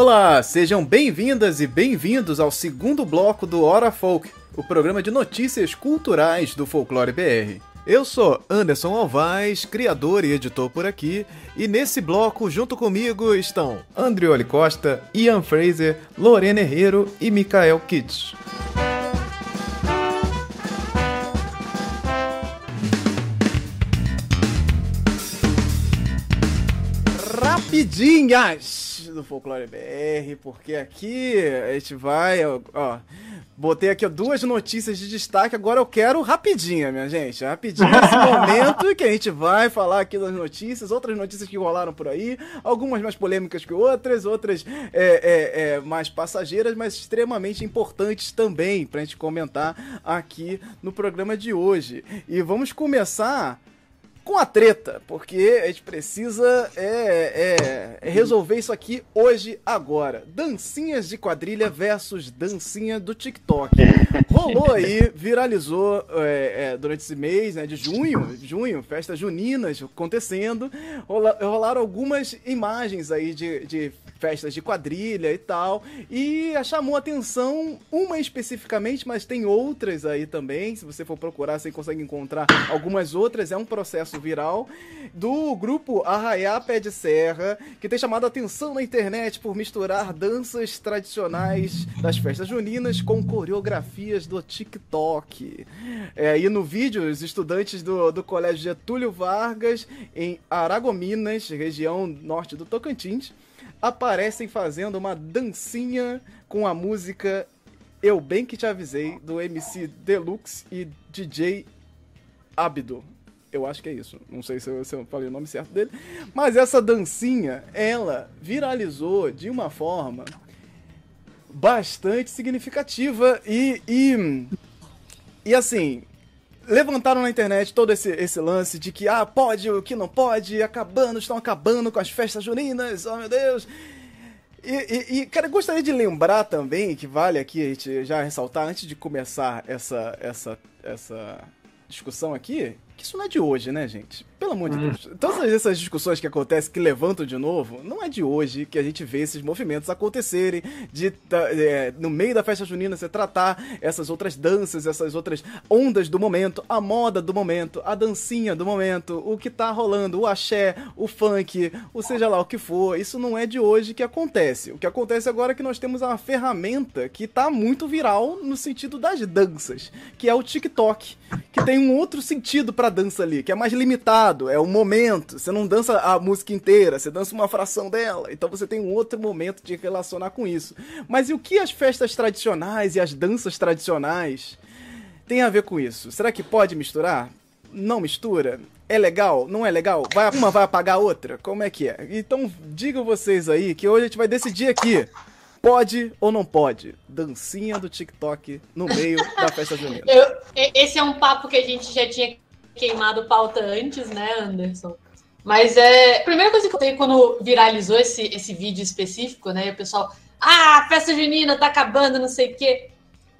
Olá, sejam bem-vindas e bem-vindos ao segundo bloco do Hora Folk, o programa de notícias culturais do Folclore BR. Eu sou Anderson Alvaz, criador e editor por aqui, e nesse bloco, junto comigo, estão Andrioli Costa, Ian Fraser, Lorena Herrero e Mikael Kitsch. Rapidinhas! do Folclore BR, porque aqui a gente vai, ó, botei aqui ó, duas notícias de destaque, agora eu quero rapidinho, minha gente, rapidinho esse momento que a gente vai falar aqui das notícias, outras notícias que rolaram por aí, algumas mais polêmicas que outras, outras é, é, é, mais passageiras, mas extremamente importantes também pra gente comentar aqui no programa de hoje. E vamos começar com a treta, porque a gente precisa é, é, é, resolver isso aqui hoje, agora. Dancinhas de quadrilha versus dancinha do TikTok. Rolou aí, viralizou é, é durante esse mês né, de junho, junho, festas juninas acontecendo. Rola, rolaram algumas imagens aí de, de festas de quadrilha e tal. E chamou atenção uma especificamente, mas tem outras aí também. Se você for procurar, você consegue encontrar algumas outras. É um processo viral do grupo Arraiá Pé de Serra, que tem chamado atenção na internet por misturar danças tradicionais das festas juninas com coreografias do TikTok. É, e no vídeo, os estudantes do, do Colégio Getúlio Vargas, em Aragominas, região norte do Tocantins, aparecem fazendo uma dancinha com a música Eu Bem Que Te Avisei, do MC Deluxe e DJ Abdo. Eu acho que é isso. Não sei se eu, se eu, falei o nome certo dele. Mas essa dancinha, ela viralizou de uma forma bastante significativa e. E, e assim, levantaram na internet todo esse, esse lance de que, ah, pode, o que não pode, acabando, estão acabando com as festas juninas, oh meu Deus. E, e, e, cara, gostaria de lembrar também, que vale aqui a gente já ressaltar, antes de começar essa, essa, essa discussão aqui, que isso não é de hoje, né, gente? Pelo amor de hum. Deus. Todas essas discussões que acontecem, que levantam de novo, não é de hoje que a gente vê esses movimentos acontecerem, de é, no meio da festa junina você tratar essas outras danças, essas outras ondas do momento, a moda do momento, a dancinha do momento, o que tá rolando, o axé, o funk, o seja lá o que for. Isso não é de hoje que acontece. O que acontece agora é que nós temos uma ferramenta que tá muito viral no sentido das danças, que é o TikTok, que tem um outro sentido para dança ali, que é mais limitado, é um momento. Você não dança a música inteira, você dança uma fração dela. Então você tem um outro momento de relacionar com isso. Mas e o que as festas tradicionais e as danças tradicionais têm a ver com isso? Será que pode misturar? Não mistura? É legal? Não é legal? Vai, uma vai apagar a outra? Como é que é? Então digam vocês aí que hoje a gente vai decidir aqui. Pode ou não pode? Dancinha do TikTok no meio da festa junina. Eu, esse é um papo que a gente já tinha queimado pauta antes, né, Anderson? Mas é. A primeira coisa que eu tenho quando viralizou esse, esse vídeo específico, né? O pessoal, ah, a festa junina tá acabando, não sei o quê.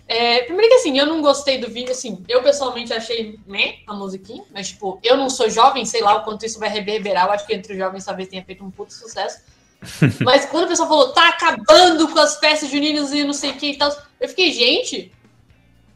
É, primeiro que assim, eu não gostei do vídeo, assim, eu pessoalmente achei né, a musiquinha, mas tipo, eu não sou jovem, sei lá o quanto isso vai reverberar, eu acho que entre os jovens talvez tenha feito um puto sucesso. mas quando o pessoal falou, tá acabando com as festas juninas e não sei o que e tal, eu fiquei, gente,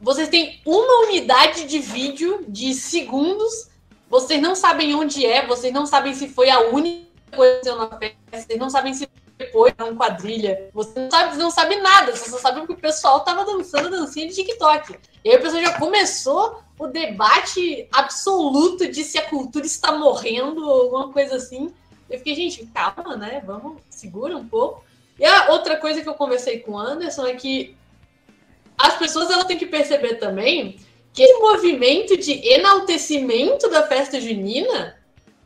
vocês têm uma unidade de vídeo de segundos, vocês não sabem onde é, vocês não sabem se foi a única coisa que na festa, vocês não sabem se foi uma quadrilha, você não sabe, não sabe nada, você só sabe que o pessoal tava dançando dancinha de TikTok. E aí o pessoal já começou o debate absoluto de se a cultura está morrendo ou alguma coisa assim. Eu fiquei, gente, calma, né? Vamos, segura um pouco. E a outra coisa que eu conversei com o Anderson é que as pessoas elas têm que perceber também que esse movimento de enaltecimento da festa junina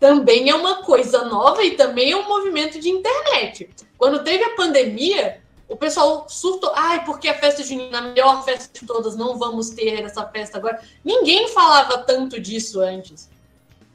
também é uma coisa nova e também é um movimento de internet. Quando teve a pandemia, o pessoal surtou, ai, porque a festa junina é a melhor festa de todas, não vamos ter essa festa agora. Ninguém falava tanto disso antes.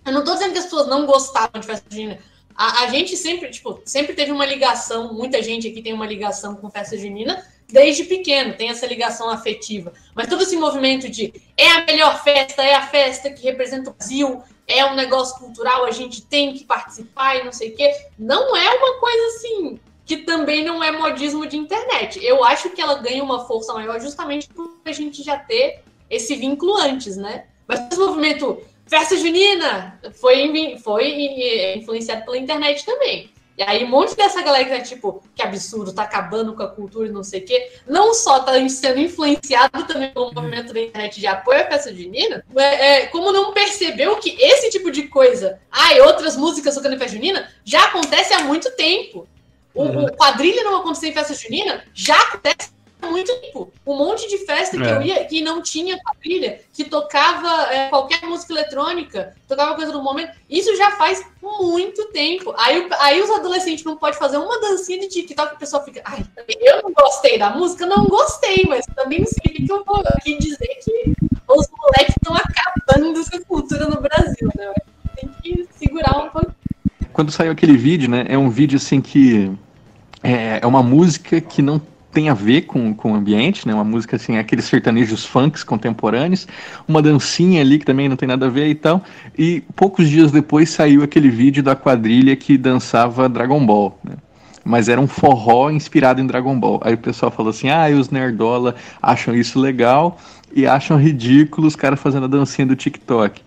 Eu não estou dizendo que as pessoas não gostavam de festa junina. A, a, gente sempre, tipo, sempre teve uma ligação, muita gente aqui tem uma ligação com festa junina, desde pequeno, tem essa ligação afetiva. Mas todo esse movimento de é a melhor festa, é a festa que representa o Brasil, é um negócio cultural, a gente tem que participar e não sei o quê, não é uma coisa assim que também não é modismo de internet. Eu acho que ela ganha uma força maior justamente por a gente já ter esse vínculo antes, né? Mas esse movimento festa junina foi, foi influenciado pela internet também. E aí, um monte dessa galera que é tipo, que absurdo, tá acabando com a cultura e não sei o quê, não só tá sendo influenciado também pelo movimento da internet de apoio à festa junina, é, é, como não percebeu que esse tipo de coisa, ah, e outras músicas tocando em festa junina, já acontece há muito tempo. O, uhum. o quadrilha não acontecer em festa junina já acontece muito tempo. Um monte de festa que é. eu ia que não tinha quadrilha, que tocava é, qualquer música eletrônica, tocava coisa do momento. Isso já faz muito tempo. Aí, aí os adolescentes não podem fazer uma dancinha de TikTok, o pessoal fica, ai, eu não gostei da música, não gostei, mas também não sei o que eu vou aqui dizer que os moleques estão acabando com a cultura no Brasil, né? Tem que segurar um pouco. Quando saiu aquele vídeo, né? É um vídeo assim que é, é uma música que não tem a ver com, com o ambiente, né? Uma música assim, aqueles sertanejos funks contemporâneos, uma dancinha ali que também não tem nada a ver e tal. E poucos dias depois saiu aquele vídeo da quadrilha que dançava Dragon Ball, né? Mas era um forró inspirado em Dragon Ball. Aí o pessoal falou assim: ah, os nerdola acham isso legal e acham ridículo os caras fazendo a dancinha do TikTok.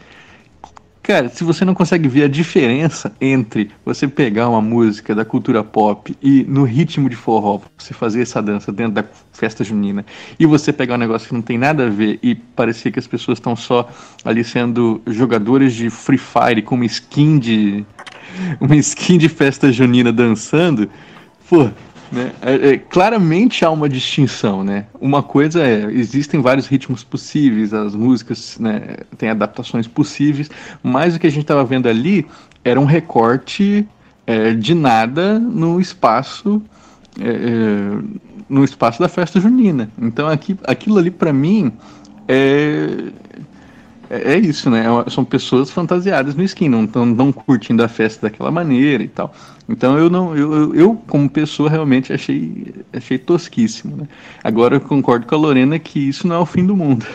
Cara, se você não consegue ver a diferença entre você pegar uma música da cultura pop e no ritmo de forró, você fazer essa dança dentro da festa junina, e você pegar um negócio que não tem nada a ver e parecer que as pessoas estão só ali sendo jogadores de Free Fire com uma skin de uma skin de festa junina dançando, pô, né? É, é, claramente há uma distinção, né? Uma coisa é, existem vários ritmos possíveis, as músicas né, têm adaptações possíveis, mas o que a gente estava vendo ali era um recorte é, de nada no espaço é, é, no espaço da festa junina. Então aqui, aquilo ali para mim é, é, é isso, né? São pessoas fantasiadas no skin, não estão curtindo a festa daquela maneira e tal. Então eu não, eu, eu como pessoa realmente achei, achei tosquíssimo. Né? Agora eu concordo com a Lorena que isso não é o fim do mundo.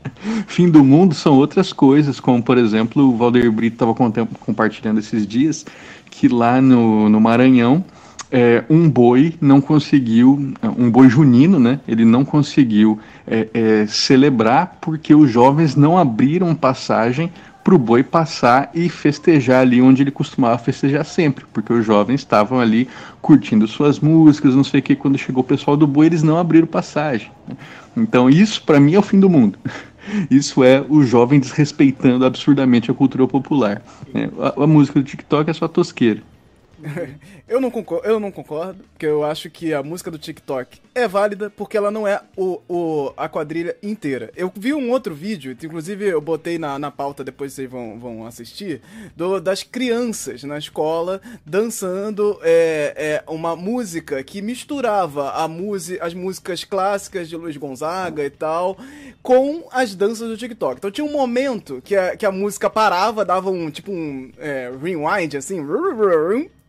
fim do mundo são outras coisas, como por exemplo o Valdir Brito estava compartilhando esses dias que lá no, no Maranhão é, um boi não conseguiu, um boi junino, né? Ele não conseguiu é, é, celebrar porque os jovens não abriram passagem para o boi passar e festejar ali onde ele costumava festejar sempre, porque os jovens estavam ali curtindo suas músicas, não sei o que. Quando chegou o pessoal do boi, eles não abriram passagem. Então, isso para mim é o fim do mundo. Isso é o jovem desrespeitando absurdamente a cultura popular. É, a, a música do TikTok é só tosqueira. eu, não concordo, eu não concordo, porque eu acho que a música do TikTok é válida porque ela não é o, o, a quadrilha inteira. Eu vi um outro vídeo, inclusive eu botei na, na pauta, depois vocês vão, vão assistir, do, das crianças na escola dançando é, é, uma música que misturava a música, as músicas clássicas de Luiz Gonzaga e tal com as danças do TikTok. Então tinha um momento que a, que a música parava, dava um tipo um é, rewind assim,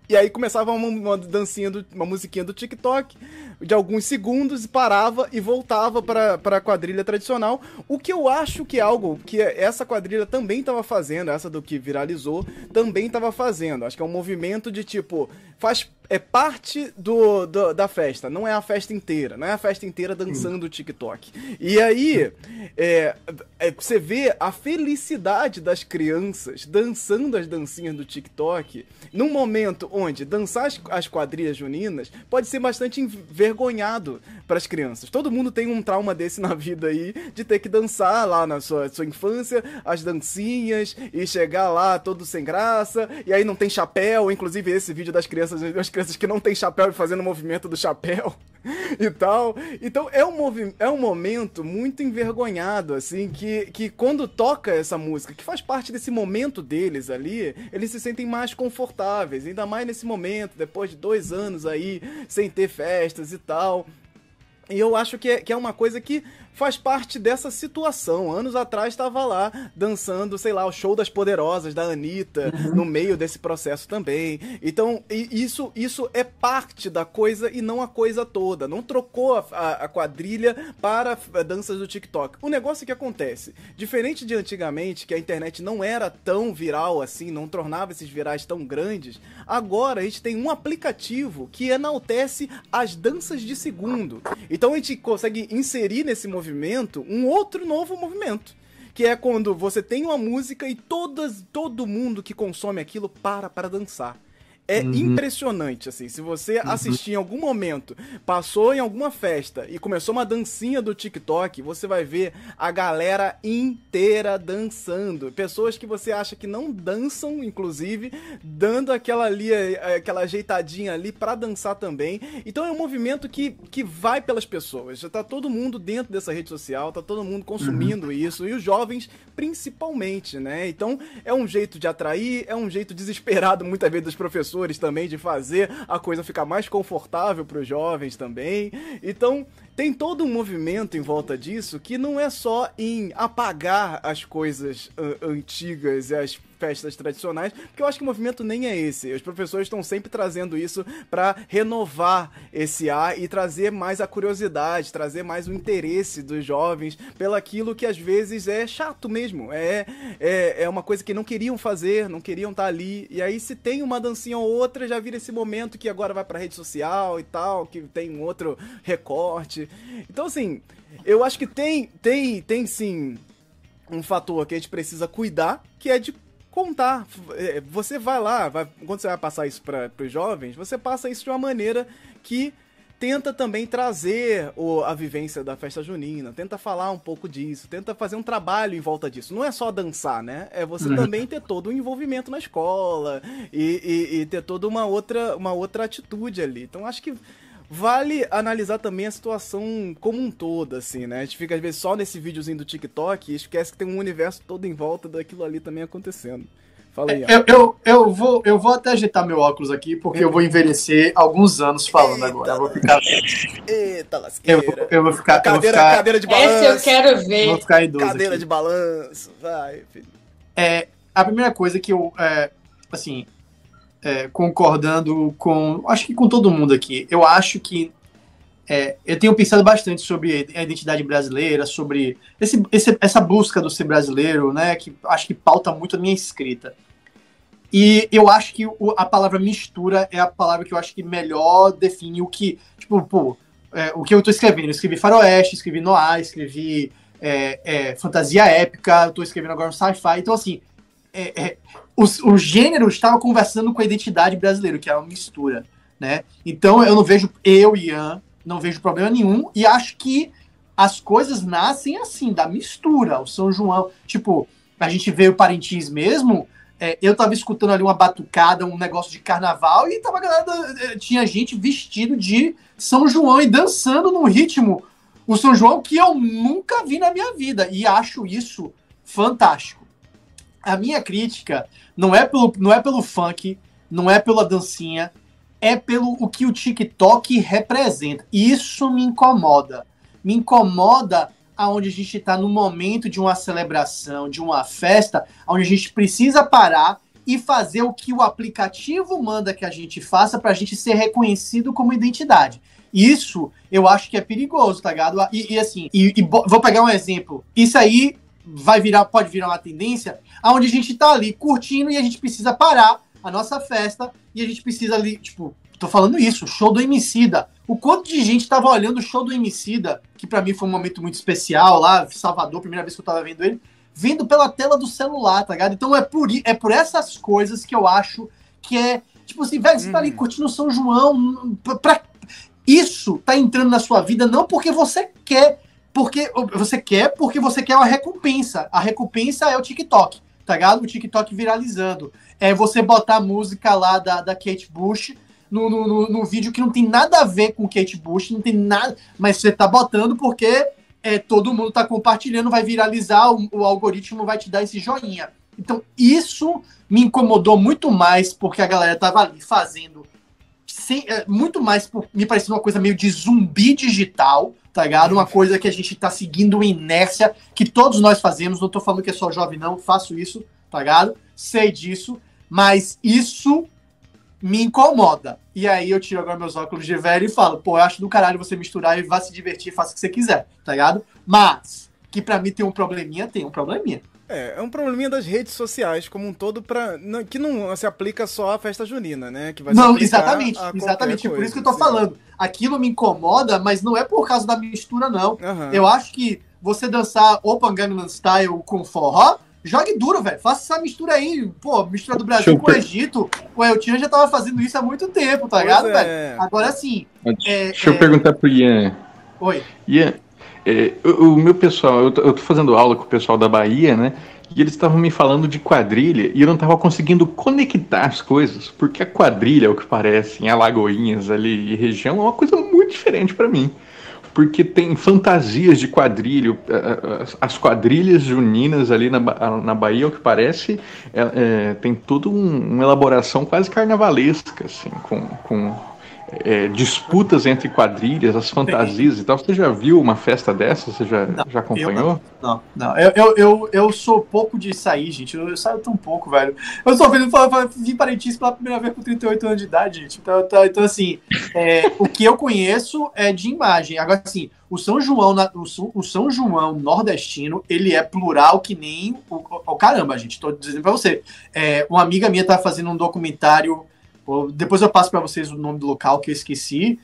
e aí começava uma, uma dancinha, do, uma musiquinha do TikTok de alguns segundos, parava e voltava para a quadrilha tradicional. O que eu acho que é algo que essa quadrilha também estava fazendo, essa do que viralizou, também estava fazendo. Acho que é um movimento de tipo, faz é parte do, do, da festa, não é a festa inteira, não é a festa inteira dançando o TikTok. E aí, é, é, você vê a felicidade das crianças dançando as dancinhas do TikTok num momento onde? Dançar as, as quadrilhas juninas pode ser bastante envergonhado para as crianças. Todo mundo tem um trauma desse na vida aí, de ter que dançar lá na sua, sua infância, as dancinhas, e chegar lá todo sem graça, e aí não tem chapéu, inclusive esse vídeo das crianças, as crianças que não tem chapéu e fazendo o movimento do chapéu e tal. Então é um, é um momento muito envergonhado, assim, que, que quando toca essa música, que faz parte desse momento deles ali, eles se sentem mais confortáveis, ainda mais nesse momento, depois de dois anos aí, sem ter festas e tal. E eu acho que é, que é uma coisa que faz parte dessa situação. Anos atrás estava lá dançando, sei lá, o show das poderosas da Anitta, uhum. no meio desse processo também. Então, isso, isso é parte da coisa e não a coisa toda. Não trocou a, a, a quadrilha para danças do TikTok. O negócio que acontece, diferente de antigamente, que a internet não era tão viral assim, não tornava esses virais tão grandes, agora a gente tem um aplicativo que enaltece as danças de segundo. Então a gente consegue inserir nesse movimento movimento um outro novo movimento. Que é quando você tem uma música e todas, todo mundo que consome aquilo para para dançar. É uhum. impressionante, assim. Se você uhum. assistir em algum momento, passou em alguma festa e começou uma dancinha do TikTok, você vai ver a galera inteira dançando. Pessoas que você acha que não dançam, inclusive, dando aquela ali, eh, aquela ajeitadinha ali para dançar também. Então é um movimento que, que vai pelas pessoas. Já tá todo mundo dentro dessa rede social, tá todo mundo consumindo uhum. isso, e os jovens principalmente, né? Então é um jeito de atrair, é um jeito desesperado muitas vezes dos professores professores também de fazer a coisa ficar mais confortável para os jovens também. Então, tem todo um movimento em volta disso que não é só em apagar as coisas uh, antigas e as festas tradicionais, porque eu acho que o movimento nem é esse. Os professores estão sempre trazendo isso para renovar esse ar e trazer mais a curiosidade, trazer mais o interesse dos jovens pelaquilo que às vezes é chato mesmo. É, é, é uma coisa que não queriam fazer, não queriam estar tá ali. E aí, se tem uma dancinha ou outra, já vira esse momento que agora vai pra rede social e tal, que tem um outro recorte. Então, assim, eu acho que tem, tem, tem sim um fator que a gente precisa cuidar, que é de contar. É, você vai lá, vai, quando você vai passar isso para os jovens, você passa isso de uma maneira que tenta também trazer o, a vivência da festa junina, tenta falar um pouco disso, tenta fazer um trabalho em volta disso. Não é só dançar, né? É você uhum. também ter todo o um envolvimento na escola e, e, e, ter toda uma outra, uma outra atitude ali. Então acho que vale analisar também a situação como um todo, assim, né? A gente fica às vezes só nesse videozinho do TikTok e esquece que tem um universo todo em volta daquilo ali também acontecendo. Fala aí. Eu, eu, eu, vou, eu vou até agitar meu óculos aqui, porque eu vou envelhecer alguns anos falando Eita, agora. Eu vou ficar. Eita, lasqueira. Eu, eu vou ficar. Cadeira, eu vou ficar... cadeira de balanço. Esse eu quero ver. Vou ficar idoso. Cadeira aqui. de balanço. Vai, filho. É, a primeira coisa que eu. É, assim, é, concordando com. Acho que com todo mundo aqui. Eu acho que é, eu tenho pensado bastante sobre a identidade brasileira, sobre esse, esse, essa busca do ser brasileiro, né, que acho que pauta muito a minha escrita. E eu acho que o, a palavra mistura é a palavra que eu acho que melhor define o que, tipo, pô, é, o que eu estou escrevendo. Eu escrevi faroeste, escrevi noir, escrevi é, é, fantasia épica, estou escrevendo agora um sci-fi. Então, assim, os, o gênero estava conversando com a identidade brasileira, que é uma mistura, né? Então, eu não vejo eu, Ian, não vejo problema nenhum e acho que as coisas nascem assim, da mistura. O São João, tipo, a gente vê o Parintins mesmo, é, eu tava escutando ali uma batucada, um negócio de carnaval e tava galera, é, tinha gente vestido de São João e dançando num ritmo o São João que eu nunca vi na minha vida e acho isso fantástico. A minha crítica não é pelo, não é pelo funk, não é pela dancinha, é pelo o que o TikTok representa. Isso me incomoda. Me incomoda aonde a gente está no momento de uma celebração, de uma festa, onde a gente precisa parar e fazer o que o aplicativo manda que a gente faça para a gente ser reconhecido como identidade. Isso eu acho que é perigoso, tá ligado? E, e assim, e, e, vou pegar um exemplo. Isso aí vai virar, pode virar uma tendência, aonde a gente tá ali curtindo e a gente precisa parar a nossa festa e a gente precisa ali, tipo, tô falando isso, show do Emicida. O quanto de gente tava olhando o show do Emicida, que para mim foi um momento muito especial lá, Salvador, primeira vez que eu tava vendo ele, vendo pela tela do celular, tá ligado? Então é por, é por essas coisas que eu acho que é, tipo assim, velho, você tá ali uhum. curtindo São João, pra, isso tá entrando na sua vida não porque você quer, porque você quer, porque você quer uma recompensa. A recompensa é o TikTok, tá ligado? O TikTok viralizando é você botar a música lá da, da Kate Bush no, no, no, vídeo que não tem nada a ver com Kate Bush, não tem nada, mas você tá botando porque é, todo mundo tá compartilhando, vai viralizar, o, o algoritmo vai te dar esse joinha. Então, isso me incomodou muito mais porque a galera tava ali fazendo sem, é, muito mais por, me parecendo uma coisa meio de zumbi digital, tá ligado? Uma coisa que a gente tá seguindo inércia, que todos nós fazemos, não tô falando que é só jovem, não, faço isso, tá ligado? Sei disso, mas isso me incomoda. E aí eu tiro agora meus óculos de velho e falo, pô, eu acho do caralho você misturar e vá se divertir, faça o que você quiser, tá ligado? Mas, que para mim tem um probleminha, tem um probleminha. É, é um probleminha das redes sociais como um todo, não, que não se aplica só à festa junina, né? Que vai não, exatamente, exatamente. Coisa, por isso que eu tô sim. falando. Aquilo me incomoda, mas não é por causa da mistura, não. Uhum. Eu acho que você dançar Open Gangnam Style com forró, jogue duro, velho. Faça essa mistura aí. Pô, mistura do Brasil com o Egito. O El Chan já tava fazendo isso há muito tempo, tá ligado, é. velho? Agora sim. É, Deixa eu é... perguntar pro Ian. Oi. Ian, é, o, meu pessoal, eu tô, eu tô, fazendo aula com o pessoal da Bahia, né? E eles estavam me falando de quadrilha e eu não estava conseguindo conectar as coisas, porque a quadrilha, o que parece, em Alagoinhas ali e região, é uma coisa muito diferente para mim. Porque tem fantasias de quadrilho, as quadrilhas juninas ali na, na Bahia, o que parece, é, é, tem toda um, uma elaboração quase carnavalesca, assim, com, com é, disputas entre quadrilhas, as fantasias e tal. Você já viu uma festa dessa? Você já, não, já acompanhou? não, não. Eu, eu, eu, eu, sou pouco de sair, gente. Eu, eu saio tão pouco, velho. Eu estou vendo, vim Parintins pela primeira vez com 38 anos de idade, gente. Então, então, então assim, é, o que eu conheço é de imagem. Agora, assim, o São João, o, o São João nordestino, ele é plural que nem o, o, o caramba, gente. Estou dizendo para você. É, uma amiga minha tá fazendo um documentário depois eu passo para vocês o nome do local que eu esqueci.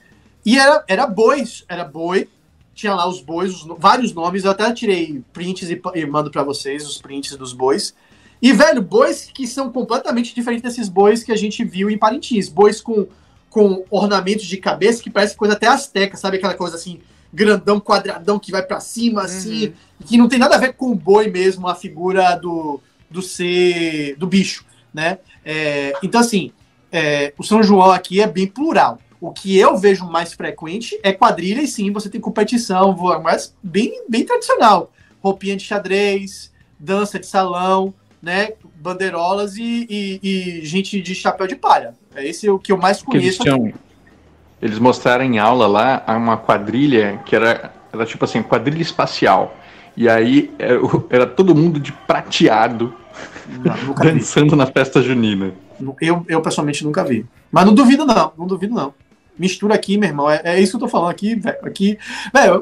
E era, era bois, era boi. Tinha lá os bois, os, vários nomes. Eu até tirei prints e, e mando para vocês os prints dos bois. E, velho, bois que são completamente diferentes desses bois que a gente viu em Parintins. Bois com, com ornamentos de cabeça que parece coisa até asteca, sabe? Aquela coisa assim, grandão, quadradão, que vai para cima, assim. Uhum. Que não tem nada a ver com o boi mesmo, a figura do, do ser. do bicho, né? É, então, assim, é, o São João aqui é bem plural. O que eu vejo mais frequente é quadrilha e sim, você tem competição, mas bem, bem tradicional. Roupinha de xadrez, dança de salão, né? Bandeirolas e, e, e gente de chapéu de palha. É esse o que eu mais conheço. Eles, tinham, eles mostraram em aula lá uma quadrilha que era, era tipo assim, quadrilha espacial. E aí era, é, era todo mundo de prateado não, dançando vi. na festa junina. Eu, eu pessoalmente nunca vi. Mas não duvido, não. Não duvido, não. Mistura aqui, meu irmão. É, é isso que eu tô falando aqui, velho. Aqui,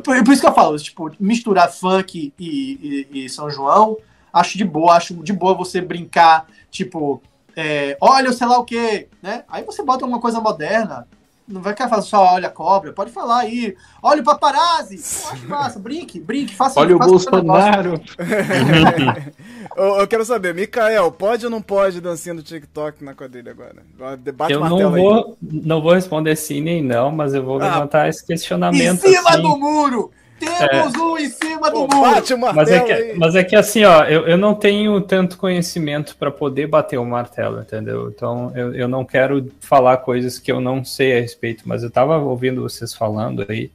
por, por, isso que eu falo, tipo, misturar funk e, e, e, São João, acho de boa, acho de boa você brincar, tipo, é, olha, sei lá o quê, né? Aí você bota uma coisa moderna, não vai querer falar só olha a cobra, pode falar aí. Olha o paparazzi. acho massa, brinque, brinque, faça Olha faça o Bolsonaro. eu, eu, quero saber, Mikael, pode ou não pode dancinha do TikTok na quadrilha agora? Debate eu não vou, aí. não vou responder sim nem não, mas eu vou ah, levantar esse questionamento. Em cima assim. do muro! Temos é. um em cima do Pô, muro. Bate o martelo mas, é que, mas é que assim, ó, eu, eu não tenho tanto conhecimento para poder bater o martelo, entendeu? Então eu, eu não quero falar coisas que eu não sei a respeito, mas eu estava ouvindo vocês falando aí,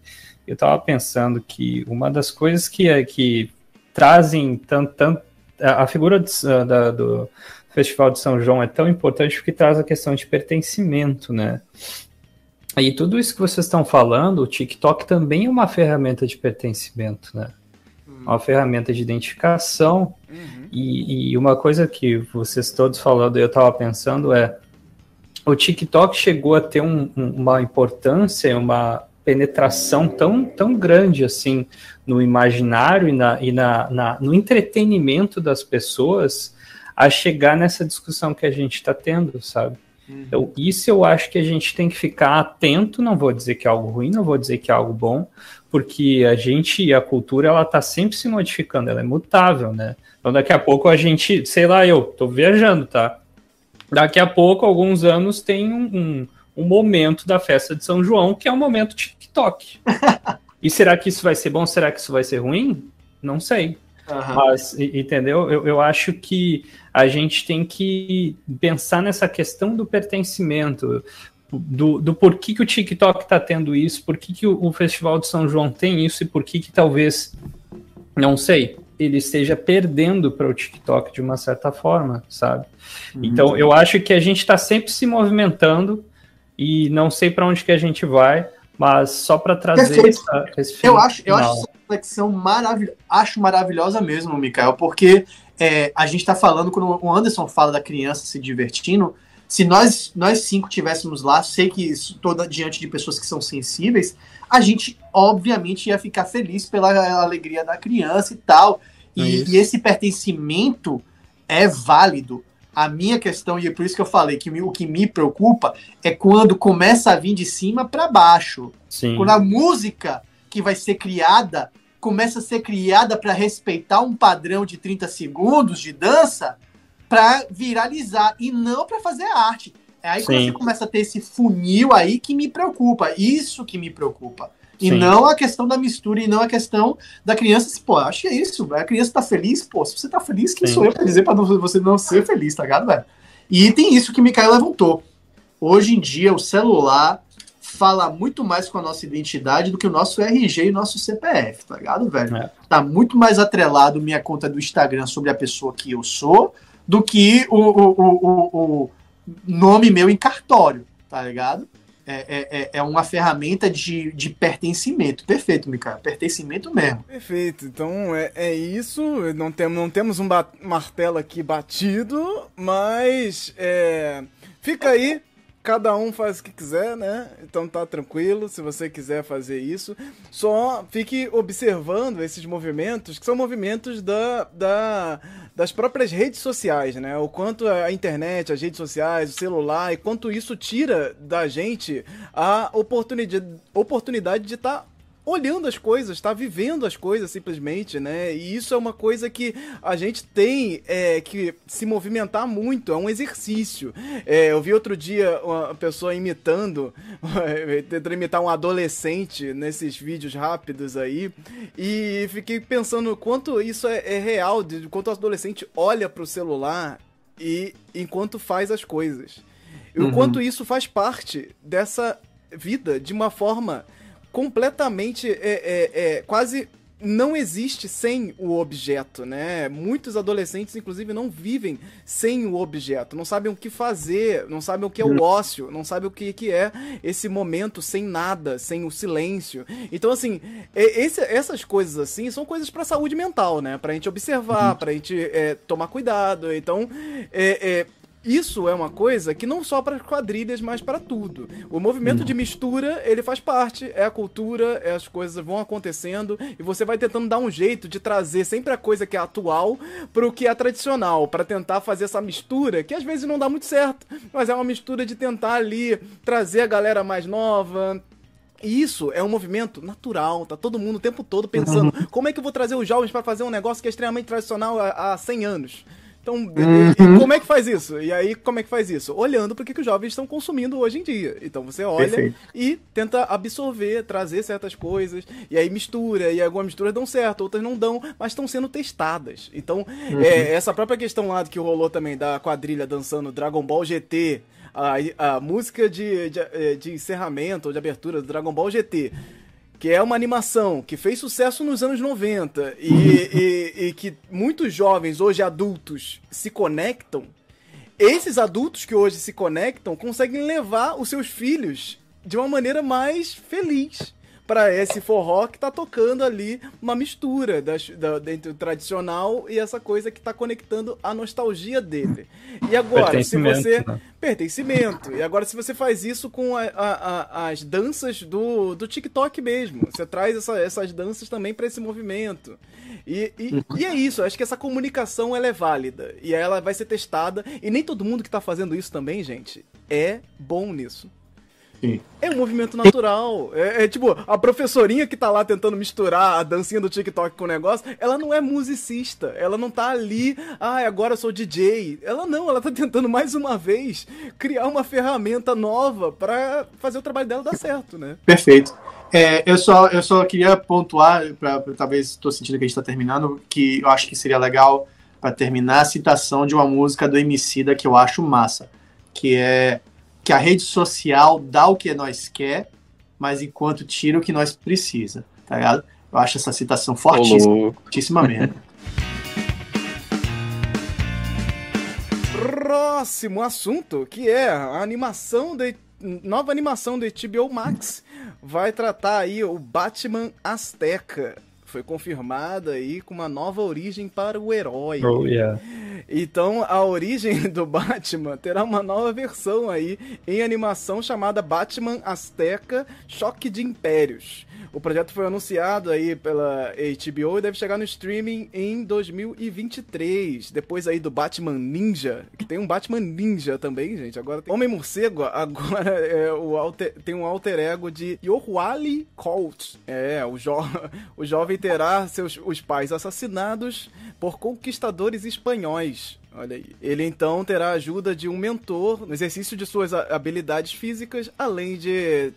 eu estava pensando que uma das coisas que, é, que trazem tanto, tanto a figura de, da, do Festival de São João é tão importante porque traz a questão de pertencimento, né? E tudo isso que vocês estão falando, o TikTok também é uma ferramenta de pertencimento, né? Uhum. Uma ferramenta de identificação. Uhum. E, e, uma coisa que vocês todos falando, eu estava pensando é o TikTok chegou a ter um, uma importância, uma penetração tão, tão grande assim no imaginário e, na, e na, na, no entretenimento das pessoas a chegar nessa discussão que a gente está tendo, sabe? Então, isso eu acho que a gente tem que ficar atento, não vou dizer que é algo ruim, não vou dizer que é algo bom, porque a gente e a cultura, ela tá sempre se modificando, ela é mutável, né? Então, daqui a pouco a gente, sei lá, eu tô viajando, tá? Daqui a pouco, alguns anos, tem um, um, um momento da festa de São João que é um momento TikTok. e será que isso vai ser bom? Será que isso vai ser ruim? Não sei. Uhum. Mas, entendeu? Eu, eu acho que a gente tem que pensar nessa questão do pertencimento, do, do porquê que o TikTok está tendo isso, por que, que o, o, Festival de São João tem isso e por que, que talvez, não sei, ele esteja perdendo para o TikTok de uma certa forma, sabe? Uhum. Então, eu acho que a gente está sempre se movimentando e não sei para onde que a gente vai, Mas só para trazer essa, esse Eu acho, eu acho essa reflexão maravilhosa, acho maravilhosa mesmo, Mikael, porque é, a gente está falando, quando o Anderson fala da criança se divertindo, se nós, nós cinco tivéssemos lá, sei que isso toda diante de pessoas que são sensíveis, a gente obviamente ia ficar feliz pela alegria da criança e tal. E, é e esse pertencimento é válido. A minha questão, e é por isso que eu falei que o que me preocupa é quando começa a vir de cima para baixo. Sim. Quando a música que vai ser criada começa a ser criada para respeitar um padrão de 30 segundos de dança para viralizar e não para fazer arte. É aí que você começa a ter esse funil aí que me preocupa. Isso que me preocupa. E Sim. não a questão da mistura e não a questão da criança. Pô, acho que é isso. A criança tá feliz, pô. Se você tá feliz, quem Sim. sou eu pra dizer pra você não ser feliz, tá ligado, velho? E tem isso que o Mikael levantou. Hoje em dia, o celular fala muito mais com a nossa identidade do que o nosso RG e o nosso CPF, tá ligado, velho? É. Tá muito mais atrelado minha conta do Instagram sobre a pessoa que eu sou do que o, o, o, o nome meu em cartório, tá ligado? É, é, é, é uma ferramenta de, de pertencimento. Perfeito, Micael. Pertencimento mesmo. Perfeito. Então é, é isso. Não, tem, não temos um martelo aqui batido, mas é, fica aí cada um faz o que quiser, né? Então tá tranquilo se você quiser fazer isso. Só fique observando esses movimentos, que são movimentos da, da, das próprias redes sociais, né? O quanto a internet, as redes sociais, o celular, e quanto isso tira da gente a oportunidade, oportunidade de estar. Tá olhando as coisas, está vivendo as coisas simplesmente, né? E isso é uma coisa que a gente tem é, que se movimentar muito, é um exercício. É, eu vi outro dia uma pessoa imitando, tentando imitar um adolescente nesses vídeos rápidos aí, e fiquei pensando quanto isso é, é real, de quanto o adolescente olha para o celular e enquanto faz as coisas. E uhum. o quanto isso faz parte dessa vida de uma forma completamente é, é, é, quase não existe sem o objeto, né? Muitos adolescentes, inclusive, não vivem sem o objeto, não sabem o que fazer, não sabem o que é o ócio, não sabem o que, que é esse momento sem nada, sem o silêncio. Então, assim, esse, essas coisas assim são coisas para saúde mental, né? Pra gente observar, uhum. pra gente é, tomar cuidado. Então, é, é isso é uma coisa que não só para quadrilhas, mas para tudo. O movimento de mistura, ele faz parte, é a cultura, é as coisas vão acontecendo e você vai tentando dar um jeito de trazer sempre a coisa que é atual para o que é tradicional, para tentar fazer essa mistura, que às vezes não dá muito certo, mas é uma mistura de tentar ali trazer a galera mais nova, e isso é um movimento natural, tá todo mundo o tempo todo pensando uhum. como é que eu vou trazer os jovens para fazer um negócio que é extremamente tradicional há, há 100 anos. Então, uhum. como é que faz isso? E aí, como é que faz isso? Olhando para que os jovens estão consumindo hoje em dia. Então, você olha Perfeito. e tenta absorver, trazer certas coisas, e aí mistura, e algumas misturas dão certo, outras não dão, mas estão sendo testadas. Então, uhum. é, essa própria questão lá que rolou também da quadrilha dançando Dragon Ball GT, a, a música de, de, de encerramento ou de abertura do Dragon Ball GT que é uma animação que fez sucesso nos anos 90 e, e, e, que muitos jovens, hoje adultos, se conectam, esses adultos que hoje se conectam conseguem levar os seus filhos de uma maneira mais feliz para esse forró que tá tocando ali uma mistura das, da, entre o tradicional e essa coisa que tá conectando a nostalgia dele. E agora, se você. Né? Pertencimento. E agora, se você faz isso com a, a, a, as danças do, do TikTok mesmo, você traz essa, essas danças também para esse movimento. E, e, e, é isso, acho que essa comunicação ela é válida. E ela vai ser testada. E nem todo mundo que tá fazendo isso também, gente, é bom nisso. Sim. É um movimento natural. É, é, tipo, a professorinha que tá lá tentando misturar a dancinha do TikTok com o negócio, ela não é musicista. Ela não tá ali, ah, agora eu sou DJ. Ela não, ela tá tentando mais uma vez criar uma ferramenta nova para fazer o trabalho dela dar certo, né? Perfeito. É, eu, só, eu só queria pontuar, pra, pra talvez estou sentindo que a gente tá terminando, que eu acho que seria legal para terminar a citação de uma música do Emicida que eu acho massa, que é que a rede social dá o que nós quer, mas enquanto tira o que nós precisa, tá ligado? Eu acho essa citação fortíssima, Olô. fortíssima mesmo. Próximo assunto, que é a animação de nova animação do HBO Max vai tratar aí o Batman Azteca. Foi confirmada aí com uma nova origem para o herói. Oh, yeah. Então, a origem do Batman terá uma nova versão aí em animação chamada Batman Azteca Choque de Impérios. O projeto foi anunciado aí pela HBO e deve chegar no streaming em 2023. Depois aí do Batman Ninja, que tem um Batman Ninja também, gente. Agora tem Homem Morcego, agora é o alter, tem um alter ego de Yohuali Colt. É, o, jo, o jovem terá seus os pais assassinados por conquistadores espanhóis. Olha aí. Ele então terá a ajuda de um mentor no exercício de suas habilidades físicas, além de